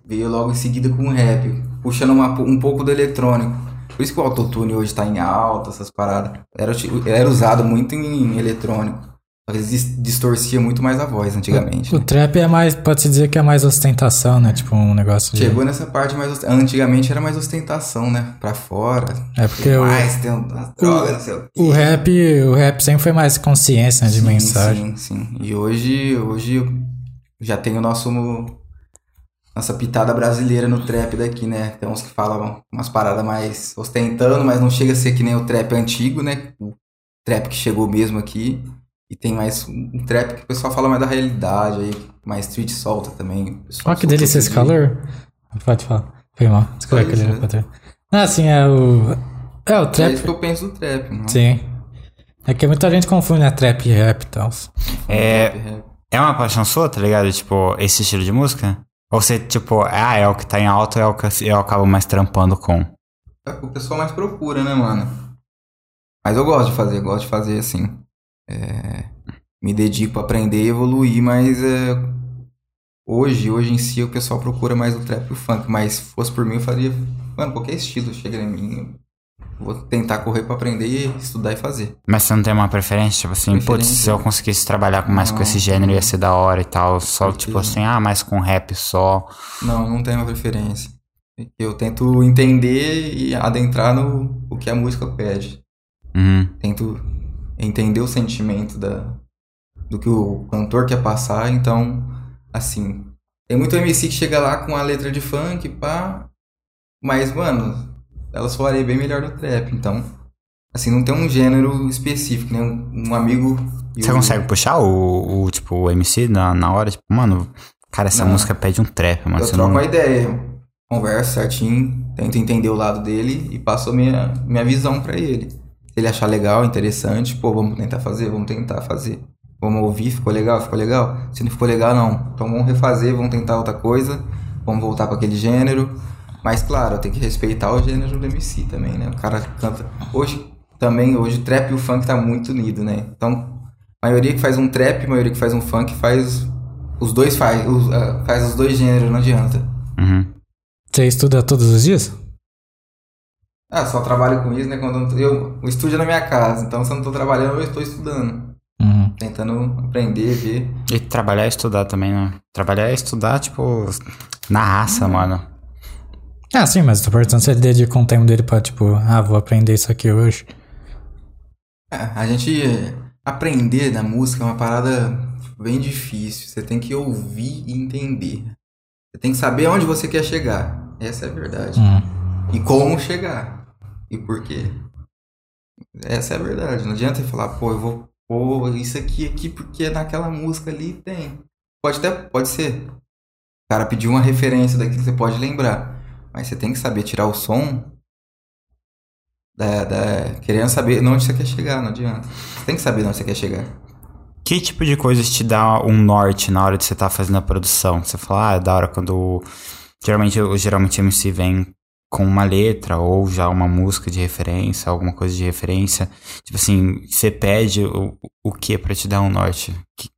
veio logo em seguida com o rap, puxando uma- um pouco do eletrônico. Por isso que o autotune hoje tá em alta, essas paradas. Era, era usado muito em eletrônico. Às vezes distorcia muito mais a voz antigamente. o né? trap é mais, pode-se dizer que é mais ostentação, né? Tipo um negócio de... Chegou nessa parte mais. Antigamente era mais ostentação, né? Pra fora. É porque o, mais, tem as drogas, não sei o quê. o rap, o rap sempre foi mais consciência, né? De Sim, mensagem. Sim, sim. E hoje, hoje já tem o nosso. Nossa pitada brasileira no trap daqui, né? Tem uns que falam umas paradas mais ostentando, mas não chega a ser que nem o trap antigo, né? O trap que chegou mesmo aqui. E tem mais um trap que o pessoal fala mais da realidade aí, mais street solta também. Olha que solta delícia esse calor. Pode falar. Foi mal. Desculpa aquele isso, né? patrão. Ah, sim, é o. É o É trap. isso que eu penso do trap, não Sim. É que muita gente confunde, né? Trap e rap e tal. É, é uma paixão sua, tá ligado? Tipo, esse estilo de música? Ou você, tipo, ah, é o que tá em alta, é o que eu acabo mais trampando com. É o que o pessoal mais procura, né, mano? Mas eu gosto de fazer, gosto de fazer assim. É, me dedico pra aprender e evoluir, mas é, hoje, hoje em si, o pessoal procura mais o trap e o funk. Mas se fosse por mim, eu faria, mano, qualquer estilo chega em mim. Vou tentar correr pra aprender, estudar e fazer. Mas você não tem uma preferência? Tipo assim, putz, se eu conseguisse trabalhar com mais com Não, esse gênero ia ser da hora e tal. Só, Porque- tipo assim, ah, mais com rap só. Não, não tenho uma preferência. Eu tento entender e adentrar no o que a música pede. Uhum. tento entender o sentimento da, do que o cantor quer passar, então, assim, tem muito MC que chega lá com a letra de funk, pá, mas, mano, ela soaria bem melhor no trap, então, assim, não tem um gênero específico, né, um, um amigo... Você o- consegue puxar o, o, tipo, o MC na, na hora? Tipo, mano, cara, essa Não. música pede um trap, mano. Eu troco não... uma ideia, converso certinho, tento entender o lado dele e passo a minha, minha visão pra ele. Se ele achar legal, interessante, pô, vamos tentar fazer, vamos tentar fazer. Vamos ouvir, ficou legal, ficou legal? Se não ficou legal, não. Então vamos refazer, vamos tentar outra coisa, vamos voltar para aquele gênero. Mas claro, tem que respeitar o gênero do MC também, né? O cara canta. Hoje também, hoje o trap e o funk tá muito unido, né? Então, a maioria que faz um trap, a maioria que faz um funk faz. Os dois faz, os, ah, faz os dois gêneros, não adianta. Uhum. Você estuda todos os dias? Ah, só trabalho com isso, né? Quando eu, eu, o estúdio é na minha casa, então se eu não tô trabalhando, eu estou estudando. Uhum. Tentando aprender, ver. E trabalhar é estudar também, né? Trabalhar é estudar, tipo, na raça, mano. Ah, sim, mas tô perguntando se ele dedica um tempo dele pra, tipo, ah, vou aprender isso aqui hoje. É, a gente aprender na música é uma parada bem difícil. Você tem que ouvir e entender. Você tem que saber onde você quer chegar. Essa é a verdade. Hum. E como chegar. E por quê. Essa é a verdade. Não adianta você falar, pô, eu vou pôr isso aqui aqui porque naquela música ali tem. Pode até, pode ser. O cara pediu uma referência daquilo que você pode lembrar. Mas você tem que saber tirar o som da, da- querendo saber onde você quer chegar, não adianta. Você tem que saber onde você quer chegar. Que tipo de coisas te dá um norte na hora de você estar fazendo a produção? Você fala, ah, é da hora quando. Geralmente, o- geralmente MC vem com uma letra ou já uma música de referência, alguma coisa de referência. Tipo assim, você pede o, o que pra te dar um norte? Que-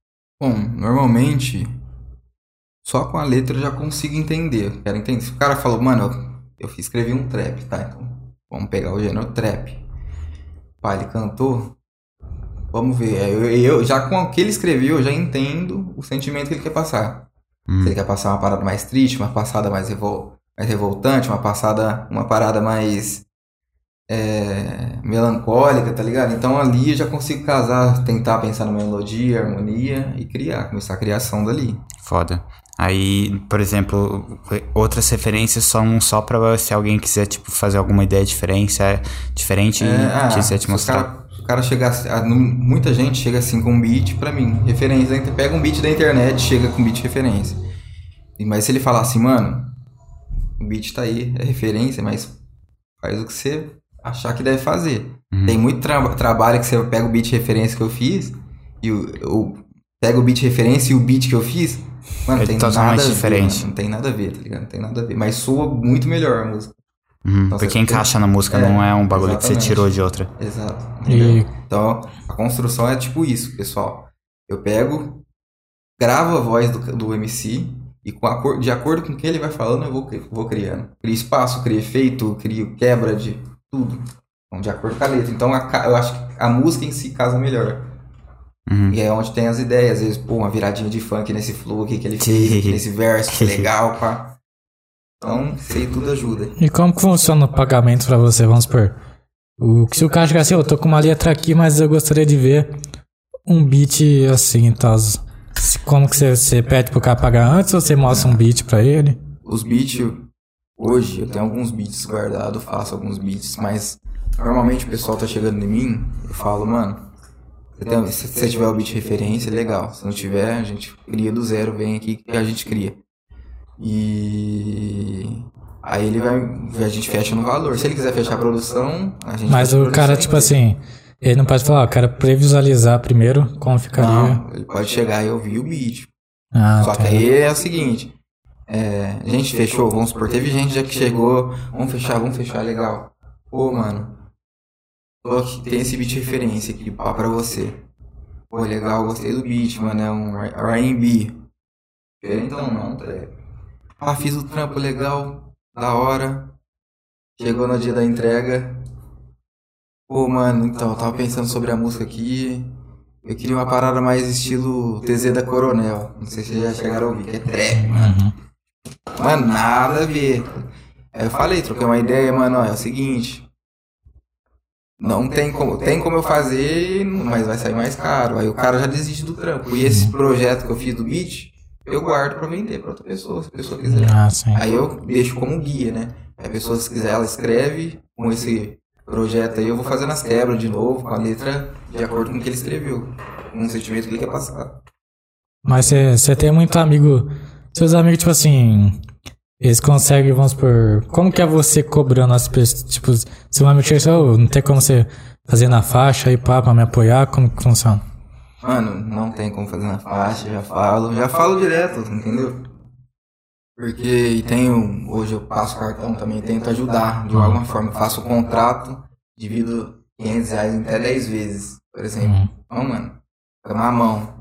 Bom, normalmente, só com a letra eu já consigo entender. Quero entender. Se o cara falou, mano, eu, eu escrevi um trap, tá? Então, vamos pegar o gênero trap. Pai, ele cantou. Vamos ver. é, Eu, eu- já com o que ele escreveu, eu já entendo o sentimento que ele quer passar. Hum. Se ele quer passar uma parada mais triste, uma passada mais, revol, mais revoltante, uma passada, uma parada mais é, melancólica, tá ligado? Então ali eu já consigo casar, tentar pensar numa melodia, harmonia e criar, começar a criação dali. Foda. Aí, por exemplo, outras referências são só pra se alguém quiser, tipo, fazer alguma ideia diferente, é diferente É, e ah, quiser te se o mostrar. cara, o cara ah, nu- muita gente chega assim com um beat pra mim, referência, pega um beat da internet, chega com beat referência. Mas se ele falar assim, mano, o beat tá aí, é referência, mas faz o que você achar que deve fazer. Uhum. Tem muito tra- trabalho que você pega o beat referência que eu fiz e o, o beat referência e o beat que eu fiz. Mano, É tem totalmente nada ver, diferente. mano, não tem nada a ver, tá ligado? Não tem nada a ver. Mas soa muito melhor a música. Uhum, Então, porque encaixa na música, É, não é um bagulho que você exatamente. tirou de outra. Exato. E? Então, a construção é tipo isso, pessoal. Eu pego, gravo a voz do, do MC e com a cor- de acordo com o que ele vai falando, eu vou, vou criando. Crio espaço, crio efeito, crio quebra de tudo. Então, de acordo com a letra. Então, a eu acho que a música em si casa melhor. Uhum. E é onde tem as ideias. Às vezes, pô, uma viradinha de funk nesse flow aqui que ele fez, nesse verso, que legal, pá. Então, sei tudo ajuda. E como que funciona o pagamento pra você? Vamos supor. O, se o cara chegar assim, eu tô com uma letra aqui, mas eu gostaria de ver um beat assim e tal. Se- Como que você, você pede pro cara pagar antes ou você mostra um beat pra ele? Os beats, hoje eu tenho alguns beats guardados, faço alguns beats, mas normalmente o pessoal tá chegando em mim, eu falo, mano, tem- se você tiver o beat referência, legal. Se não tiver, a gente cria do zero, vem aqui que a gente cria. E aí ele vai, a gente fecha no valor. Se ele quiser fechar a produção, a gente Mas o cara, produção tipo e- assim, ele não pode falar, ó, eu quero previsualizar primeiro como ficaria. Não, ele pode chegar e ouvir o beat. Ah, Só que tá. aí é o seguinte, é, a gente fechou, vamos supor, teve gente já que chegou, vamos fechar, vamos fechar, legal. Pô, mano, tem esse beat de referência aqui, pá, pra você. Pô, legal, gostei do beat, mano, é um R&B. Então não, tá? Ah, fiz o trampo legal, da hora. Chegou no dia da entrega. Pô, mano, então, eu tava pensando sobre a música aqui. Eu queria uma parada mais estilo TZ da Coronel. Não sei se vocês já chegaram a ouvir, que é trap, mano. Uhum. Mano, nada a ver. Aí eu falei, troquei uma ideia, mano, ó, é o seguinte. Não tem como, tem como eu fazer, mas vai sair mais caro. Aí o cara já desiste do trampo. E esse projeto que eu fiz do beat, eu guardo pra vender pra outra pessoa, se a pessoa quiser. Ah, sim. Aí eu deixo como guia, né? Aí a pessoa, se quiser, ela escreve com esse projeto aí, eu vou fazendo as quebras de novo, com a letra de acordo com o que ele escreveu, com o sentimento que ele quer passar. Mas você você tem muito amigo. Seus amigos, tipo assim. Eles conseguem, vamos supor. Como que é você cobrando as pessoas? Tipo, se um e fala, "Ô, não tem como você fazer na faixa aí pá, pra me apoiar, como que funciona? Mano, não tem como fazer na faixa, já falo, já falo direto, entendeu? Porque e tenho, hoje eu passo cartão também, tento ajudar de alguma forma. Faço o contrato, divido 500 reais em até 10 vezes, por exemplo. Uhum. Então, mano, tá na mão.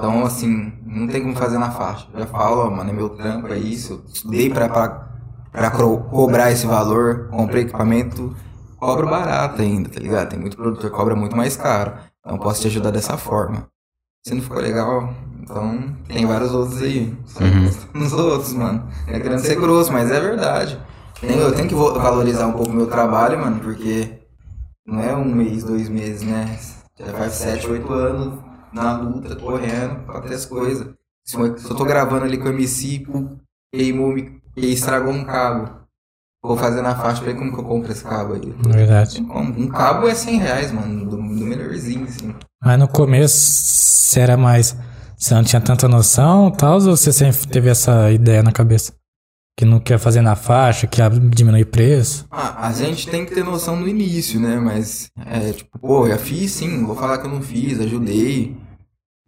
Então, assim, não tem como fazer na faixa. Já falo, ó, mano, é meu trampo, é isso. Estudei pra, pra, pra cobrar esse valor, comprei equipamento, cobro barato ainda, tá ligado? Tem muito produtor que cobra muito mais caro. Então, posso te ajudar dessa forma. Se não ficou legal, então tem vários outros aí. Só Nos outros, mano. É querendo ser grosso, mas é verdade. Eu tenho que valorizar um pouco o meu trabalho, mano, porque não é um mês, dois meses, né? Já faz sete, oito anos na luta, correndo pra ter as coisas. Se eu tô gravando ali com o MC, pô, queimou, me- e estragou um cabo. Vou fazer na faixa, pra ver como que eu compro esse cabo aí. Verdade. Um cabo é 100 reais, mano, do, do melhorzinho, assim. Mas no começo, você era mais. Você não tinha tanta noção tal, ou você sempre teve essa ideia na cabeça? Que não quer fazer na faixa, que ia diminuir preço? Ah, a gente tem que ter noção no início, né? Mas, é, tipo, pô, já fiz sim, vou falar que eu não fiz, ajudei.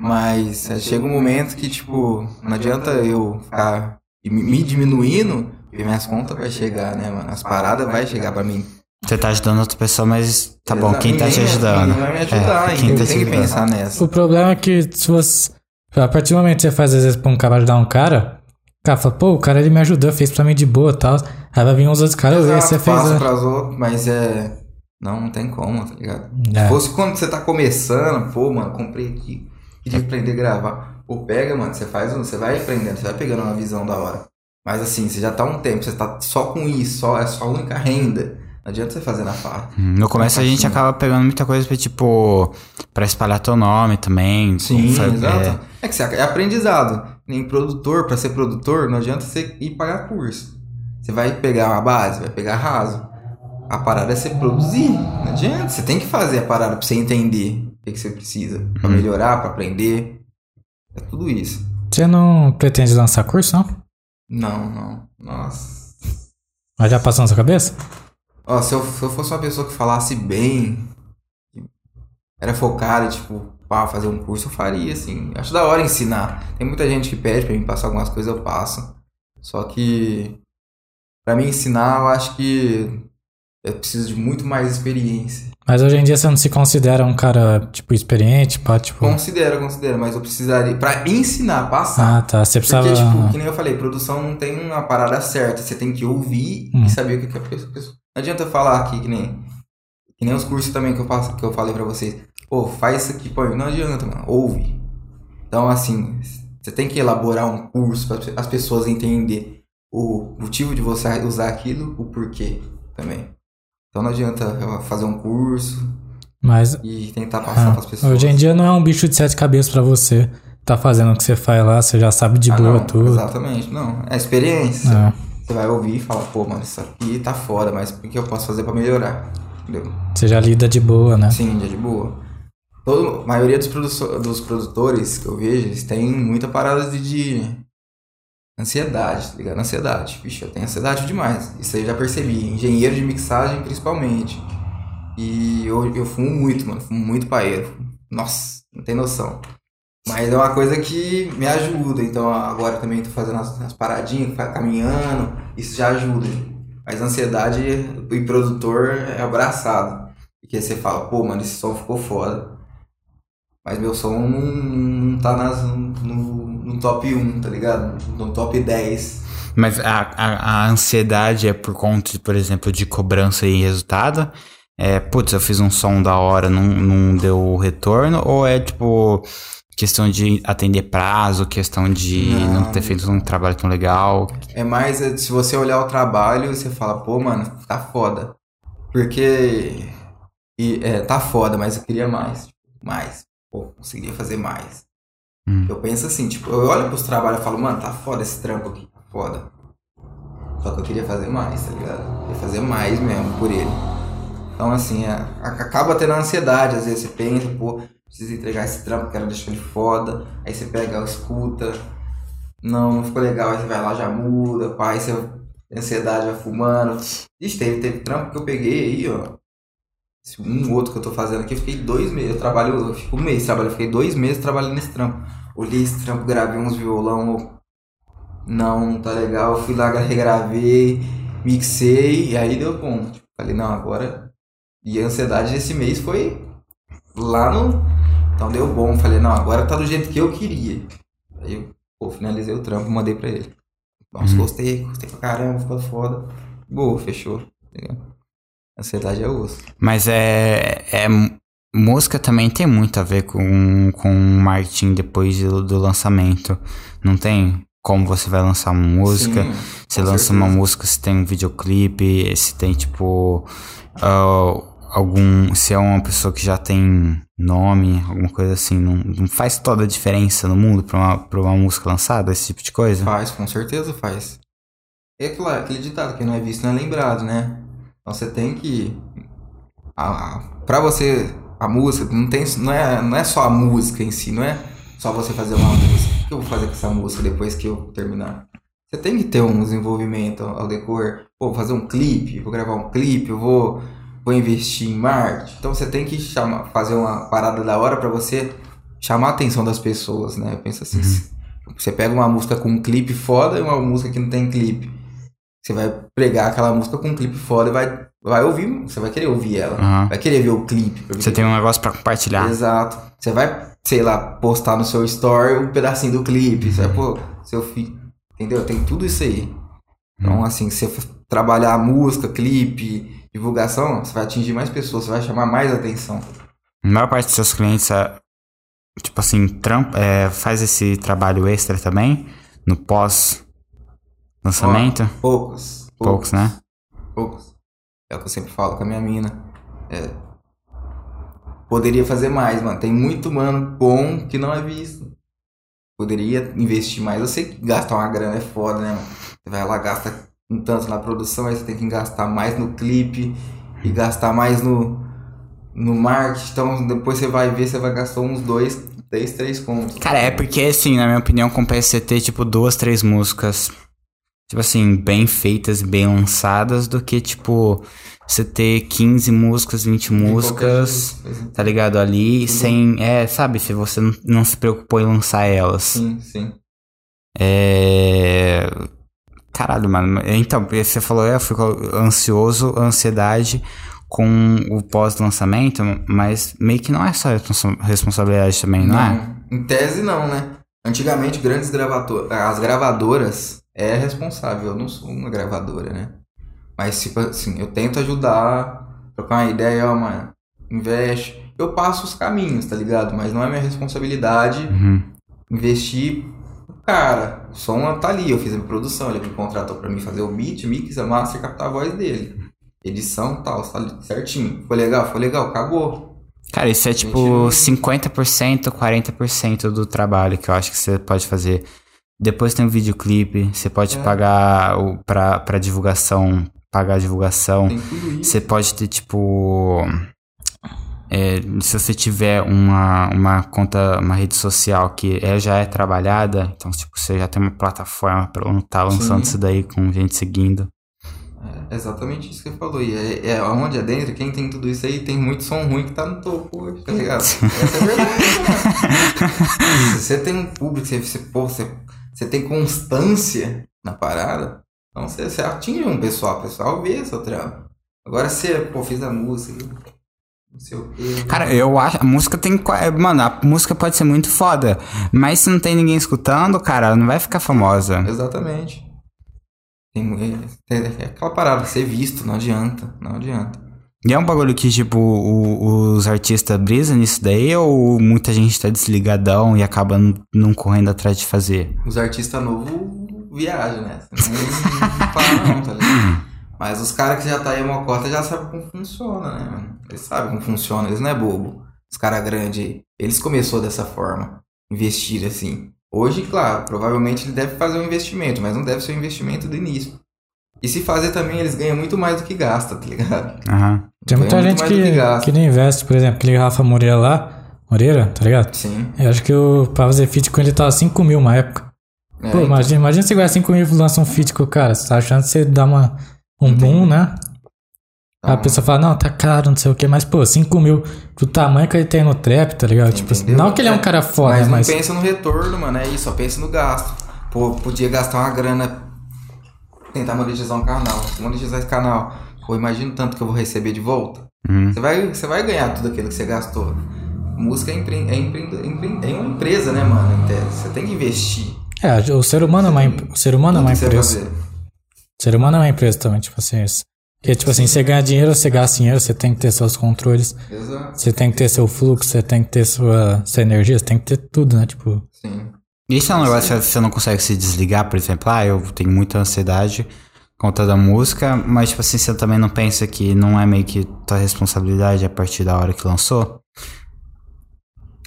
Mas é, chega um momento que, tipo, não adianta eu ficar me- diminuindo, porque minhas contas vai chegar, né, mano? As paradas vai chegar pra mim. Você tá ajudando outra pessoa, mas tá bom, quem tá te ajudando? Vai me ajudar, É, hein? quem tá Eu te tenho que ajudando? pensar nessa. O problema é que se você. A partir do momento que você faz às vezes pra um cara ajudar um cara, cara fala, pô, o cara ele me ajudou, fez pra mim de boa e tal. Aí vai vir uns outros caras, e você fez. passa a- pras outras, mas é. Não, não tem como, tá ligado? É. Se fosse quando você tá começando, pô, mano, comprei aqui, queria aprender a gravar. Pô, pega, mano, você faz, um- você vai aprendendo, você vai pegando uma visão da hora. Mas assim, você já tá há um tempo, você tá só com isso, só, é só a única renda. Não adianta você fazer na farra. Hum, No começo a gente acaba pegando muita coisa pra, tipo, pra espalhar teu nome também. Sim, Foi- exato. É. que você, é aprendizado. Nem produtor, pra ser produtor, não adianta você ir pagar curso. Você vai pegar uma base, vai pegar raso. A parada é você produzir. Não adianta. Você tem que fazer a parada pra você entender o que, que você precisa. Pra melhorar, pra aprender. É tudo isso. Você não pretende lançar curso, não? Não, não. Nossa. Mas já passou na sua cabeça? Ó, se eu, se eu fosse uma pessoa que falasse bem, era focada, tipo, pá, fazer um curso, eu faria, assim. Acho da hora ensinar. Tem muita gente que pede pra mim passar algumas coisas, eu passo. Só que, pra mim ensinar, eu acho que eu preciso de muito mais experiência. Mas hoje em dia você não se considera um cara, tipo, experiente, pá, tipo... Considero, considero, mas eu precisaria. Pra ensinar, passar. Ah, tá. Você precisava... Porque, tipo, que nem eu falei, produção não tem uma parada certa. Você tem que ouvir Hum. e saber o que, que a pessoa. Não adianta eu falar aqui, que nem. Que nem os cursos também que eu, passo, que eu falei pra vocês. Pô, faz isso aqui, pô. Não adianta, mano. Ouve. Então, assim, você tem que elaborar um curso para as pessoas entenderem o motivo de você usar aquilo, o porquê também. Então não adianta eu fazer um curso Mas e tentar passar ah, para as pessoas. hoje em dia não é um bicho de sete cabeças pra você. Tá fazendo o que você faz lá, você já sabe de Ah, boa não, tudo. Exatamente, não. É experiência. Ah, Você vai ouvir e fala, pô, mano, isso aqui tá foda, mas o que eu posso fazer pra melhorar? Entendeu? você já lida de boa, né? Sim, dia de boa. Todo, a maioria dos, produso- dos produtores que eu vejo, eles têm muita parada de, de ansiedade, tá ligado? Ansiedade. Vixe, eu tenho ansiedade demais. Isso aí eu já percebi. Engenheiro de mixagem, principalmente. E eu, eu fumo muito, mano. Fumo muito paeiro. Nossa, não tem noção. Mas é uma coisa que me ajuda. Então agora também tô fazendo as, as paradinhas, caminhando. Isso já ajuda. Mas ansiedade e produtor é abraçado. Porque você fala, pô, mano, esse som ficou foda. Mas meu som não, não tá nas, no, no top 1, tá ligado? No top 10. Mas a, a, a ansiedade é por conta, por exemplo, de cobrança e resultado? É, putz, eu fiz um som da hora, não, não deu retorno? Ou é, tipo, questão de atender prazo, questão de não, Não. ter feito um trabalho tão legal? É mais, é, se você olhar o trabalho, você fala, pô, mano, tá foda. Porque e, é, tá foda, mas eu queria mais. Mais. Pô, conseguiria fazer mais. Hum. Eu penso assim, tipo, eu olho pros trabalhos e falo, mano, tá foda esse trampo aqui, tá foda. Só que eu queria fazer mais, tá ligado? Eu queria fazer mais mesmo por ele. Então, assim, é, a- acaba tendo ansiedade. Às vezes você pensa, pô, preciso entregar esse trampo, quero deixar ele foda. Aí você pega, escuta. Não, não ficou legal. Aí você vai lá, já muda, pá. Aí você, ansiedade vai fumando. Ixi, teve, teve trampo que eu peguei aí, ó. Esse um outro que eu tô fazendo aqui, eu fiquei dois meses. Eu trabalho, eu fico um mês trabalho. Eu fiquei dois meses trabalhando nesse trampo. Olhei esse trampo, gravei uns violão. Não, tá legal. Fui lá, regravei, mixei. E aí deu bom. Tipo, falei, não, agora. E a ansiedade desse mês foi lá no. Então deu bom. Falei, não, agora tá do jeito que eu queria. Aí eu pô, finalizei o trampo, mandei pra ele. Nossa, Uhum. gostei, gostei pra caramba, ficou foda. Boa, fechou. Entendeu? Ansiedade é osso. Mas é, é. Música também tem muito a ver com, com marketing depois do, do lançamento. Não tem? Como você vai lançar uma música? Sim, Você lança certeza. uma música, se tem um videoclipe, se tem tipo. ah, algum. Se é uma pessoa que já tem nome, alguma coisa assim. Não, não faz toda a diferença no mundo pra uma, pra uma música lançada, esse tipo de coisa? Faz, com certeza faz. É claro, aquele ditado, que não é visto não é lembrado, né? Então você tem que. A, a, pra você. A música, não, tem, não, é, não é só a música em si, não é só você fazer uma música. O que eu vou fazer com essa música depois que eu terminar? Você tem que ter um desenvolvimento ao decorrer. Pô, vou fazer um clipe, vou gravar um clipe, eu vou, vou investir em marketing. Então você tem que chamar, fazer uma parada da hora pra você chamar a atenção das pessoas, né? Eu penso assim. Você pega uma música com um clipe foda e uma música que não tem clipe. Você vai pregar aquela música com um clipe foda e vai, vai ouvir, você vai querer ouvir ela. Aham. Vai querer ver o clipe. Você tem um negócio pra compartilhar. Exato. Você vai, sei lá, postar no seu story um pedacinho do clipe. Você vai, pô, seu filho. Entendeu? Tem tudo isso aí. Então, assim, se você trabalhar música, clipe, divulgação, você vai atingir mais pessoas, você vai chamar mais atenção. A maior parte dos seus clientes, é, tipo assim, trampa, é, faz esse trabalho extra também, no pós-lançamento. Ó, poucos. Poucos, né? Poucos. É o que eu sempre falo com a minha mina. É, poderia fazer mais, mano. Tem muito mano bom que não é visto. Poderia investir mais. Eu sei que gastar uma grana é foda, né, mano? Você vai lá, gasta um tanto na produção, aí você tem que gastar mais no clipe e gastar mais no, no marketing. Então depois você vai ver, você vai gastar uns dois, três, três contos. Cara, é porque, assim, na minha opinião, compensa você ter, tipo, duas, três músicas. Tipo assim, bem feitas, bem lançadas, do que, tipo, você ter 15 músicas, 20 músicas, jeito, tá ligado? Ali, sem. É, sabe, se você não, não se preocupou em lançar elas. Sim, sim. É. Caralho, mano. Então, você falou, eu fico ansioso, ansiedade com o pós-lançamento, mas meio que não é só responsa- responsabilidade também, não, é? Em tese não, né? Antigamente, grandes gravadoras, as gravadoras é responsável. Eu não sou uma gravadora, né? Mas, tipo assim, eu tento ajudar, trocar uma ideia, ó, mano, investe. Eu passo os caminhos, tá ligado? Mas não é minha responsabilidade Uhum. investir. Cara, o som tá ali, eu fiz a minha produção, ele me contratou pra mim fazer o beat, mix, a master, captar a voz dele. Edição e tal, tá certinho. Foi legal? Foi legal, cagou. Cara, isso é tipo 50%, 40% do trabalho que eu acho que você pode fazer. Depois tem um videoclipe, você pode É. pagar o, pra, pra divulgação, pagar a divulgação. Você pode ter, tipo. é, se você tiver uma, uma conta, uma rede social que é, já é trabalhada, então, tipo, você já tem uma plataforma pra tá lançando Sim. isso daí com gente seguindo. É exatamente isso que você falou. E é, é onde é dentro, quem tem tudo isso aí tem muito som ruim que tá no topo hoje, tá ligado? Essa é verdade. Se você tem um público, você, você, pô, você, você tem constância na parada, então você, você atinge um pessoal, o pessoal vê seu trampo. Agora você, pô, fiz a música, não sei o quê. Cara, eu acho. A música tem. qua- Mano, a música pode ser muito foda. Mas se não tem ninguém escutando, cara, ela não vai ficar famosa. Exatamente. Tem, é, é aquela parada, ser visto, não adianta, não adianta. E é um bagulho que, tipo, o- os artistas brisam nisso daí ou muita gente tá desligadão e acaba não correndo atrás de fazer? Os artistas novos viajam, né? Não, não para não, tá ligado? Mas os caras que já tá aí uma cota já sabem como funciona, né? Eles sabem como funciona, eles não é bobo. Os caras grandes, eles começou dessa forma, investir assim. Hoje, claro, provavelmente ele deve fazer um investimento, mas não deve ser um investimento do início. E se fazer também, eles ganham muito mais do que gasta, tá ligado? Aham. Tem muita gente do que, que que não investe, por exemplo, aquele Rafa Moreira lá, Moreira, tá ligado? Sim. Eu acho que o, pra fazer feat com ele tava 5 mil uma época. É, Pô, então, imagina, imagina você ganhar 5 mil e lança um feat com o cara. Você tá achando que você dá uma, um boom, né? então, a pessoa fala, não, tá caro, não sei o que, mas, pô, 5 mil pro tamanho que ele tem no trap, tá ligado? Tipo, assim, Entendeu? não que ele é um cara foda, mas mas. não pensa no retorno, mano. É isso, só pensa no gasto. Pô, podia gastar uma grana. Tentar monetizar um canal. Monetizar esse canal. Pô, imagina o tanto que eu vou receber de volta. Uhum. Você vai, você vai ganhar tudo aquilo que você gastou. Música é, empre, é, empre, empre, é uma empresa, né, mano? Você tem que investir. É, o ser humano é uma, o ser humano é uma empresa. O ser humano é uma empresa também, tipo assim. Isso. Porque, tipo assim, você ganha dinheiro, você gasta dinheiro, você tem que ter seus controles, Exato. você tem que ter seu fluxo, você tem que ter sua, sua energia, você tem que ter tudo, né? Tipo, Sim. Isso é um negócio que você não consegue se desligar, por exemplo, ah, eu tenho muita ansiedade conta da música, mas tipo assim, você também não pensa que não é meio que tua responsabilidade a partir da hora que lançou?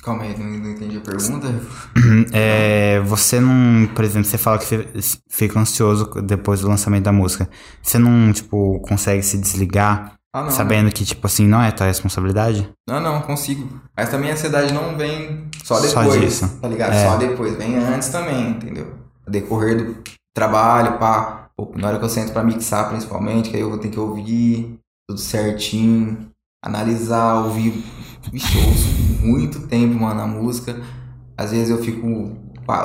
Calma aí, não, não entendi a pergunta. É, você não, por exemplo, você fala que fi- fica ansioso depois do lançamento da música. Você não, tipo, consegue se desligar Ah, não. sabendo que, tipo assim, não é tua responsabilidade? Não, não, consigo. Mas também a ansiedade não vem só Só depois. disso. Tá ligado? É. Só depois. Vem antes também, entendeu? No decorrer do trabalho, pá. Pô, Na hora que eu sento pra mixar, principalmente, que aí eu vou ter que ouvir tudo certinho, analisar, ouvir. Vixe, eu ouço muito tempo, mano, a música. Às vezes eu fico.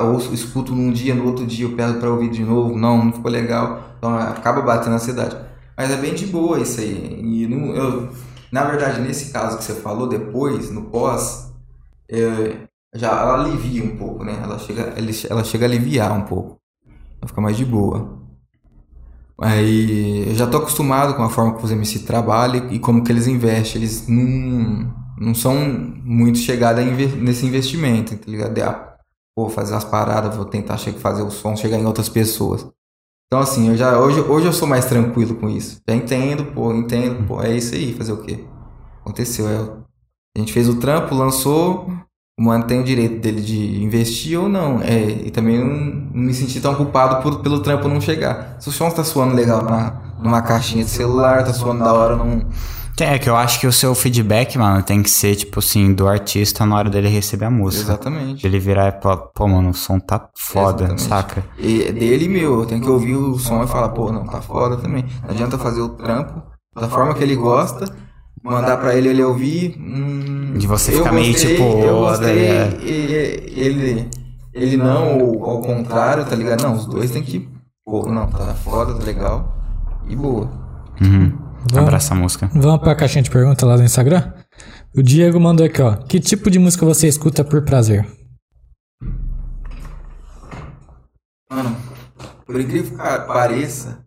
ouço, escuto num dia, no outro dia eu peço pra ouvir de novo. Não, não ficou legal. Então acaba batendo a ansiedade. Mas é bem de boa isso aí. E não, eu, na verdade, nesse caso que você falou, depois, no pós, é, já ela alivia um pouco, né? Ela chega, ela chega a aliviar um pouco. Ela fica mais de boa. Aí eu já tô acostumado com a forma que os MC trabalham e como que eles investem. Eles não, não são muito chegados nesse investimento, tá ligado? De, ah, vou fazer umas paradas, vou tentar fazer o som chegar em outras pessoas. Então assim, eu já, hoje, hoje eu sou mais tranquilo com isso. Já entendo, pô, entendo, pô, é isso aí, fazer o quê? Aconteceu, é, a gente fez o trampo, lançou, o mano tem o direito dele de investir ou não. É, e também não, não me senti tão culpado por, pelo trampo não chegar. Se o som tá suando legal na, numa caixinha de celular, tá suando da hora num, É que eu acho que o seu feedback, mano, tem que ser, tipo assim, do artista na hora dele receber a música. Exatamente. Ele virar e falar, pô, mano, o som tá foda, Exatamente. saca? E é dele meu, eu tenho que ouvir o som e falar, pô, não, tá foda também. Não adianta fazer o trampo da forma que ele gosta, mandar pra ele ele ouvir. Hum, De você ficar meio tipo, Eu gostei, é. e- e- ele, ele não, ou ao contrário, tá ligado? Não, os dois tem que. Pô, não, tá foda, tá legal. E boa. Uhum. Vamos. Abraça a música. Vamos pra caixinha de pergunta lá do Instagram? O Diego mandou aqui, ó. Que tipo de música você escuta por prazer? Mano, por incrível que pareça,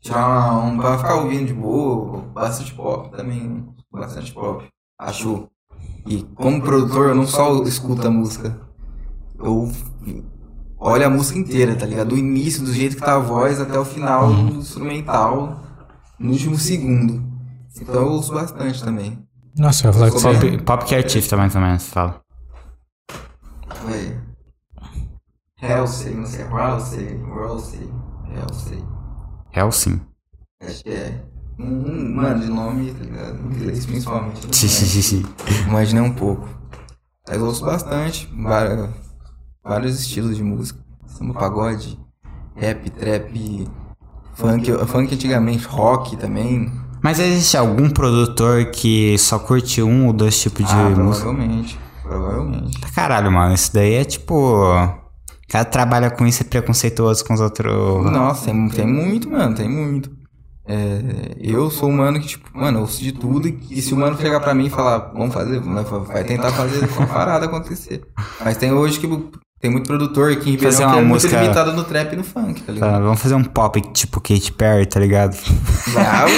já um, pra ficar ouvindo de boa, bastante pop também, bastante pop. Acho. E como produtor, eu não só escuto a música, eu olho a música inteira, tá ligado? Do início, do jeito que tá a voz até o final do instrumental, no último segundo. Então eu ouço bastante também. Nossa, eu ia falar que. Pop, pop que artista, mais ou menos, fala. Foi. Halsey, não sei, Halsey, Halsey, Halsey. Helsing. Acho que é. Um, mano, de nome, tá ligado? Inglês, principalmente. xi. Imaginei um pouco. Mas eu ouço bastante. Vários, vários estilos de música. Samba pagode, rap, trap, funk. Funk antigamente, rock também. Mas existe algum produtor que só curte um ou dois tipos de ah, música? provavelmente. Provavelmente. Caralho, mano, isso daí é tipo. O cara trabalha com isso e é preconceituoso com os outros. Nossa, tem, tem muito, mano, tem muito. É, eu sou um mano que, tipo, mano, eu ouço de tudo e, e se o mano chegar pra mim e falar, vamos fazer, vai vai tentar fazer uma parada acontecer. Mas tem hoje que tem muito produtor aqui em Ribeirão Fazer que uma é música- muito limitado no trap e no funk, tá Tá, ligado? vamos fazer um pop tipo Katy Perry, tá ligado? Bravo,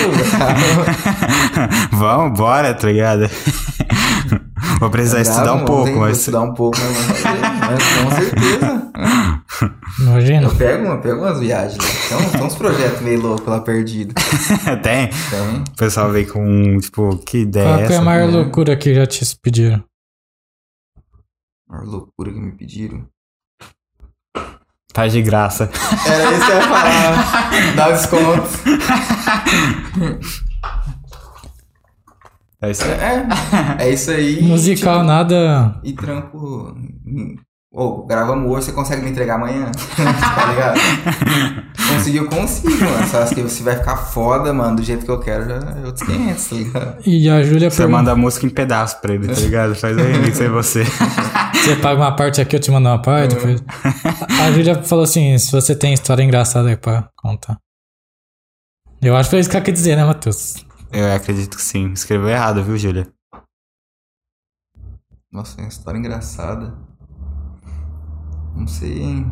vamos, bora, tá ligado? Vou precisar estudar Bravo, um pouco, tem que mas. Estudar um pouco, mas mas com certeza. Imagina. Eu pego, eu pego umas viagens. Tem uns, tem uns projetos meio loucos lá perdidos. Tem. Tem. O pessoal veio com, tipo, que ideia Qual é que é a maior loucura que já te pediram? Uma loucura que me pediram. Tá de graça. Era isso que eu ia falar. Dá desconto. É isso aí. É, é isso aí. Musical, tipo, nada. E trampo. Ô, gravamos hoje, você consegue me entregar amanhã? tá ligado? Conseguiu, consigo, mano. Só que se vai ficar foda, mano, do jeito que eu quero, já é outros 500, tá ligado? E a Júlia Você manda a música em pedaços pra ele, tá ligado? Faz aí, remix aí você. Você paga uma parte aqui, eu te mando uma parte. Depois... A Júlia falou assim: se você tem história engraçada aí pra contar. Eu acho que foi isso que ela quer dizer, né, Matheus? Eu acredito que sim. Escreveu errado, viu, Júlia? Nossa, é uma história engraçada. Não sei, hein?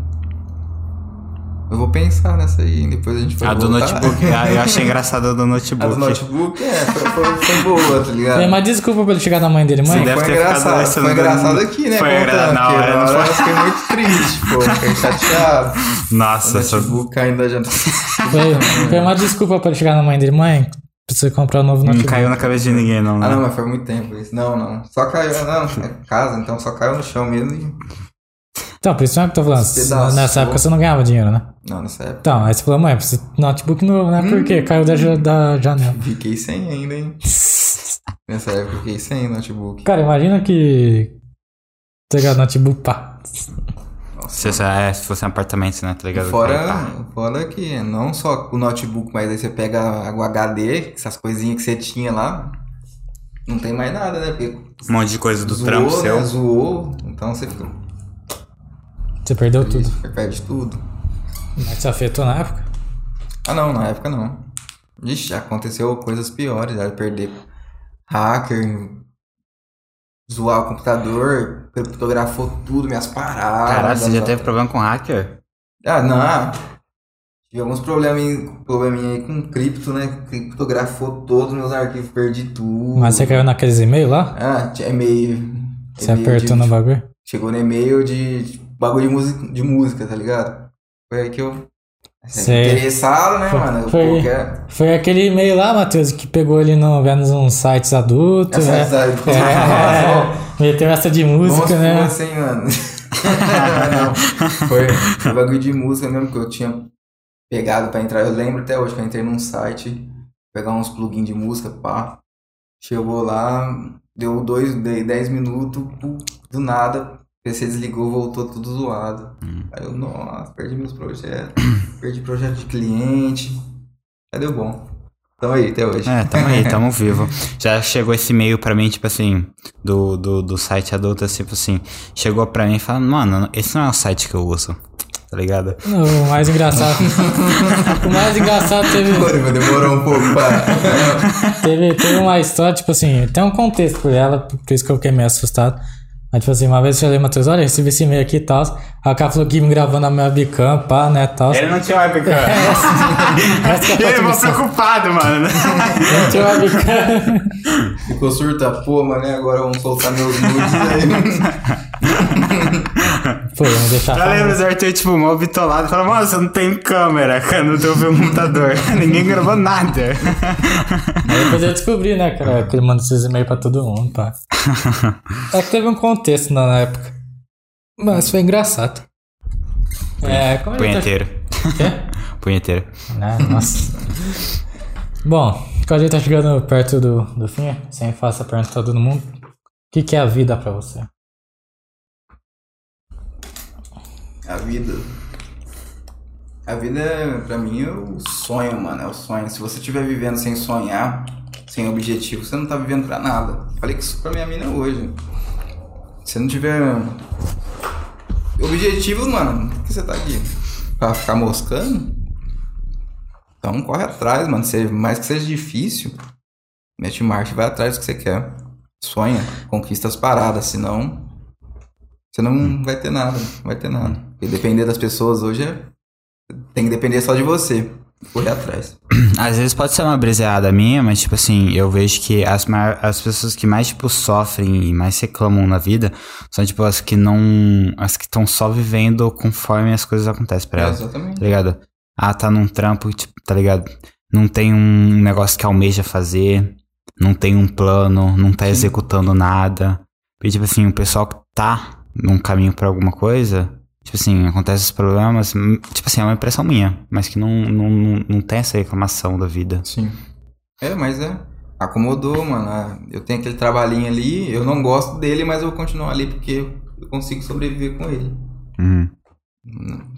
Eu vou pensar nessa aí, depois a gente vai A do voltar. notebook. a- Eu achei engraçada a do A notebook. do notebook, é, foi, foi, foi boa, tá ligado? É, mas desculpa pra ele chegar na mãe dele, mãe. Sim, deve foi ter ficado engraçado, essa foi engraçado aqui, né? Foi contando, engra- na porque hora, na não hora foi? eu fiquei muito triste, pô, fiquei chateado. Nossa, o notebook ainda já... Foi, foi uma desculpa pra ele chegar na mãe dele, mãe. Precisa comprar um novo não notebook. caiu na cabeça de ninguém, não. Ah, né? não, mas foi muito tempo isso. Não, não. Só caiu, não, é casa, então só caiu no chão mesmo e... Então, por isso é que eu tô falando. Pedaço. Nessa época você não ganhava dinheiro, né? Não, nessa época. Então, aí você falou, mãe, de notebook novo, né? Por quê? Caiu da, da janela. Fiquei sem ainda, hein? Nessa época eu fiquei sem notebook. Cara, imagina que. Pegar notebook, pá. Se, se- é, se fosse um apartamento, né? Tá ligado? Fora, fora que não só o notebook, mas aí você pega o HD, essas coisinhas que você tinha lá, não tem mais nada, né? Porque Um monte de coisa do zoou, trampo né? seu. Zoou, então você fica. Você perdeu tudo. Você perde tudo. Mas te afetou na época? Ah, não, na época não. Ixi, já aconteceu coisas piores, já perder hacker, zoar o computador, fotografou tudo, minhas paradas. Caralho, você já teve problema com hacker? Ah, não. Tive alguns probleminha, probleminha aí com cripto, né? Criptografou todos os meus arquivos, perdi tudo. Mas você caiu naqueles e-mail lá? Ah, tinha e-mail. Você apertou de- no bagulho? Chegou no e-mail de de bagulho de música, de música, tá ligado? Foi aí que eu. Sei. Interessado, né, Foi- mano? Foi- quero- Foi aquele e-mail lá, Matheus, que pegou ali no, vendo uns sites adultos. Né? cidade- É, meteu essa de música, Vamos né? assim, mano. não, foi, foi bagulho de música mesmo que eu tinha pegado pra entrar. Eu lembro até hoje que eu entrei num site, pegar uns plugins de música, pá. Chegou lá, deu dois, de- dez minutos, do nada, PC desligou, voltou tudo zoado. Aí eu, nossa, perdi meus projetos, perdi projeto de cliente. Aí deu bom. Então aí, até hoje. É, tamo aí, tamo vivo. Já chegou esse e-mail pra mim, tipo assim, do, do, do site adulto, tipo assim, chegou pra mim e falando, mano, esse não é o site que eu uso, tá ligado? O mais engraçado. o mais engraçado teve, Pô, Demorou um pouco pra. teve, teve uma história, tipo assim, tem um contexto por ela, por isso que eu fiquei meio assustado. Mas, tipo assim, uma vez eu falei, Matheus, olha, recebi esse e-mail aqui e tal. Aí o cara falou que ia me gravando a minha webcam, pá, né, tal. não tinha webcam. Essa é a Ele ficou contribuição. preocupado, mano. Não tinha webcam. Ficou surta, pô, mano, agora vamos soltar meus nudes aí. Pô, vamos deixar Eu lembro do Arthur, tipo, mal bitolado, falou, mano, você não tem câmera, cara, não tem o computador. Ninguém gravou nada. Aí depois eu descobri, né, cara, que ele manda esses e-mails pra todo mundo, pá. É que teve um contexto na na época. Mas foi engraçado. É, como tá... Punheteiro. Quê? Punheteiro. Né, nossa. Bom, quando a gente tá chegando perto do, do fim, sempre faço a pergunta pra todo mundo. O que, que é a vida pra você? A vida. A vida, é, pra mim, é o sonho, mano. É o sonho. Se você estiver vivendo sem sonhar, sem objetivo, você não tá vivendo pra nada. Falei que isso pra minha mina hoje. Se não tiver objetivo, mano, por que você tá aqui? Pra ficar moscando? Então corre atrás, mano. Se, mais que seja difícil, mete marcha e vai atrás do que você quer. Sonha, conquista as paradas, senão você não vai ter nada, não vai ter nada. Porque depender das pessoas hoje é... tem que depender só de você. Correr atrás. Às vezes pode ser uma briseada minha, mas, tipo assim, eu vejo que as, as pessoas que mais, tipo, sofrem e mais reclamam na vida são, tipo, as que não. As que estão só vivendo conforme as coisas acontecem pra É, elas. exatamente. Tá ligado? Ah, tá num trampo, tipo, tá ligado? Não tem um negócio que almeja fazer, não tem um plano, não tá executando nada. E, tipo assim, o pessoal que tá num caminho pra alguma coisa, tipo assim, acontece os problemas, hum, tipo assim, é uma impressão minha, mas que não, não, não, não tem essa reclamação da vida. Sim. É, mas é. Acomodou, mano. Ah, Eu tenho aquele trabalhinho ali, eu não gosto dele, mas eu vou continuar ali porque eu consigo sobreviver com ele. Uhum.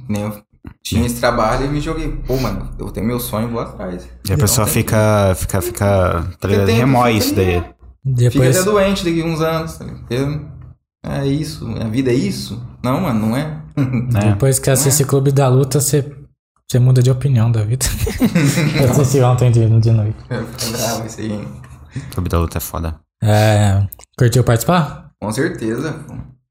Nem eu tinha esse trabalho e me joguei. Pô, mano, eu tenho meu sonho, vou atrás. E a pessoa fica, fica, fica, tá Remói fica isso daí. Fica Depois, até doente daqui a uns anos. tá É isso, a vida é isso? Não, mano, não é. É. depois que assiste Clube da Luta, você, você muda de opinião da vida. eu assisti ontem de, de noite. É bravo isso aí. hein? Clube da luta é foda. É, curtiu participar? Com certeza.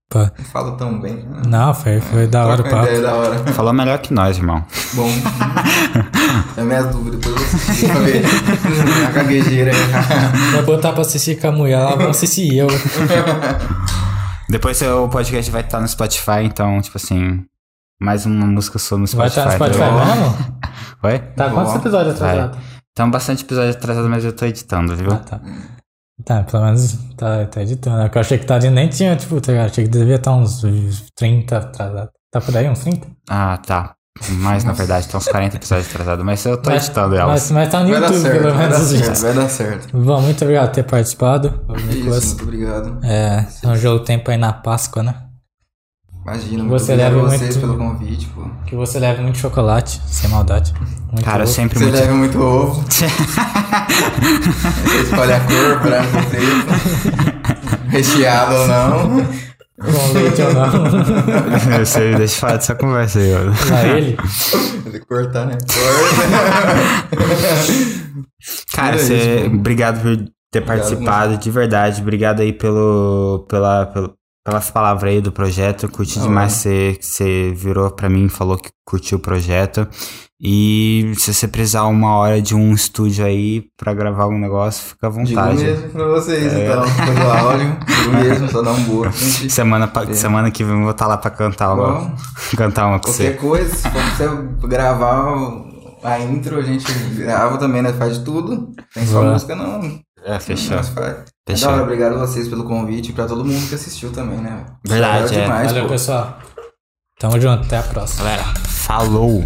pô. Não falo tão bem. né? não, foi, foi da hora o papo. ideia da hora. Falou melhor que nós, irmão. Bom. é minhas dúvidas, depois eu vou assistir pra ver. A gaguejeira aí. Vai botar pra assistir com a mulher, lá vão assistir eu. Depois o podcast vai estar no Spotify, então, tipo assim, mais uma música sua no Vai Spotify. estar no Spotify tá mesmo? Oi? Tá, quantos Bom. episódios Vai. atrasados? Então, bastante episódio atrasado, mas eu tô editando, viu? Ah, tá. Tá, pelo menos tá, tá editando. É que eu achei que tá ali, nem tinha, tipo, tá ligado? achei que devia estar uns 30 atrasados. Tá por aí, uns 30? Ah, tá. Mas, na verdade, tem uns 40 episódios atrasados, mas eu tô editando elas. Mas, mas tá no Vai dar YouTube, certo, pelo vai menos. dar os certo, vai dar certo. Bom, muito obrigado por ter participado. Isso, muito obrigado. É, arranjou o tempo aí na Páscoa, né? Imagina, muito Você obrigado a leva vocês muito- pelo convite, pô. Que você leve muito chocolate, sem maldade. Muito Cara, ovo. sempre Você muito. leva muito ovo. Você escolhe a cor, branco preto. Recheado ou não. Com leite ou não. eu sei, deixa eu falar dessa conversa aí, ó. Pra ele. Tem que cortar, né? Corta. Cara, É você, isso, obrigado por ter participado, de verdade. Obrigado aí pelo, pela, pelo, pelas palavras aí do projeto. Curti Ah, demais você, que você virou pra mim e falou que curtiu o projeto. E se você precisar uma hora de um estúdio aí pra gravar um negócio, fica à Digo vontade. mesmo pra vocês, É. então. Pelo áudio. Digo mesmo, só dá um boa. Gente, Semana, pa- semana que vem eu vou estar lá pra cantar uma, Bom. cantar uma com Qualquer você. coisa, se você gravar a intro, a gente grava também, né? Faz de tudo. Tem só Boa. música, não. É, fechou. Faz. É Fechou. hora, obrigado a vocês pelo convite e pra todo mundo que assistiu também, né? Verdade, é. demais, Valeu, pô. pessoal. Tamo junto, até a próxima. Galera, falou!